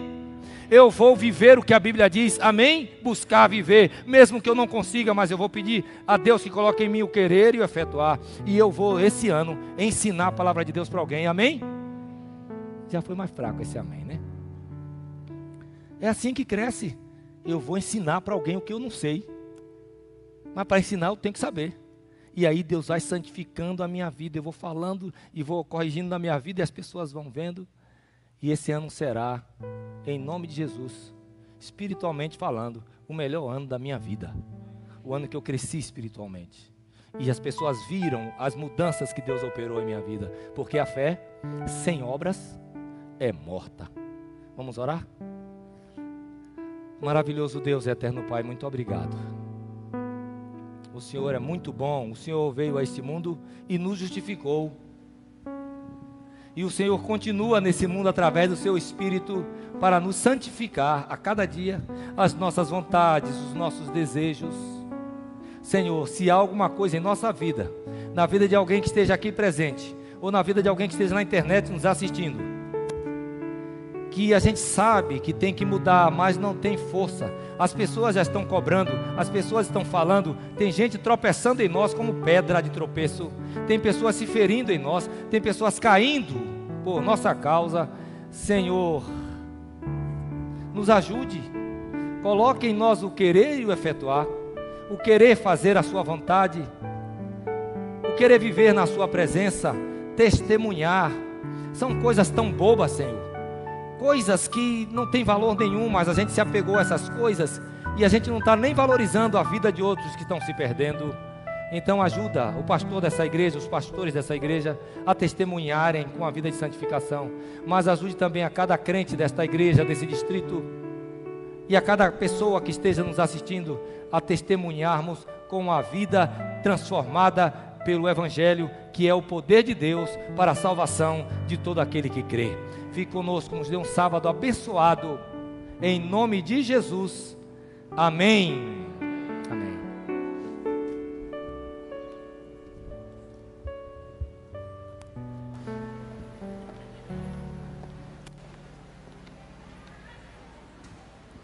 Eu vou viver o que a Bíblia diz. Amém? Buscar viver, mesmo que eu não consiga, mas eu vou pedir a Deus que coloque em mim o querer e o efetuar. E eu vou esse ano ensinar a palavra de Deus para alguém. Amém? Já foi mais fraco esse amém, né? É assim que cresce. Eu vou ensinar para alguém o que eu não sei. Mas para ensinar eu tenho que saber. E aí Deus vai santificando a minha vida. Eu vou falando e vou corrigindo na minha vida e as pessoas vão vendo. E esse ano será, em nome de Jesus, espiritualmente falando, o melhor ano da minha vida. O ano que eu cresci espiritualmente. E as pessoas viram as mudanças que Deus operou em minha vida. Porque a fé, sem obras, é morta. Vamos orar? Maravilhoso Deus, eterno Pai, muito obrigado. O Senhor é muito bom. O Senhor veio a este mundo e nos justificou. E o Senhor continua nesse mundo através do seu Espírito para nos santificar a cada dia as nossas vontades, os nossos desejos. Senhor, se há alguma coisa em nossa vida, na vida de alguém que esteja aqui presente, ou na vida de alguém que esteja na internet nos assistindo, que a gente sabe que tem que mudar, mas não tem força. As pessoas já estão cobrando, as pessoas estão falando, tem gente tropeçando em nós como pedra de tropeço, tem pessoas se ferindo em nós, tem pessoas caindo por nossa causa. Senhor, nos ajude, coloque em nós o querer e o efetuar, o querer fazer a Sua vontade, o querer viver na Sua presença, testemunhar. São coisas tão bobas, Senhor. Coisas que não têm valor nenhum, mas a gente se apegou a essas coisas e a gente não está nem valorizando a vida de outros que estão se perdendo. Então ajuda o pastor dessa igreja, os pastores dessa igreja a testemunharem com a vida de santificação, mas ajude também a cada crente desta igreja, desse distrito e a cada pessoa que esteja nos assistindo a testemunharmos com a vida transformada pelo evangelho, que é o poder de Deus para a salvação de todo aquele que crê. Fique conosco, nos dê um sábado abençoado em nome de Jesus. Amém.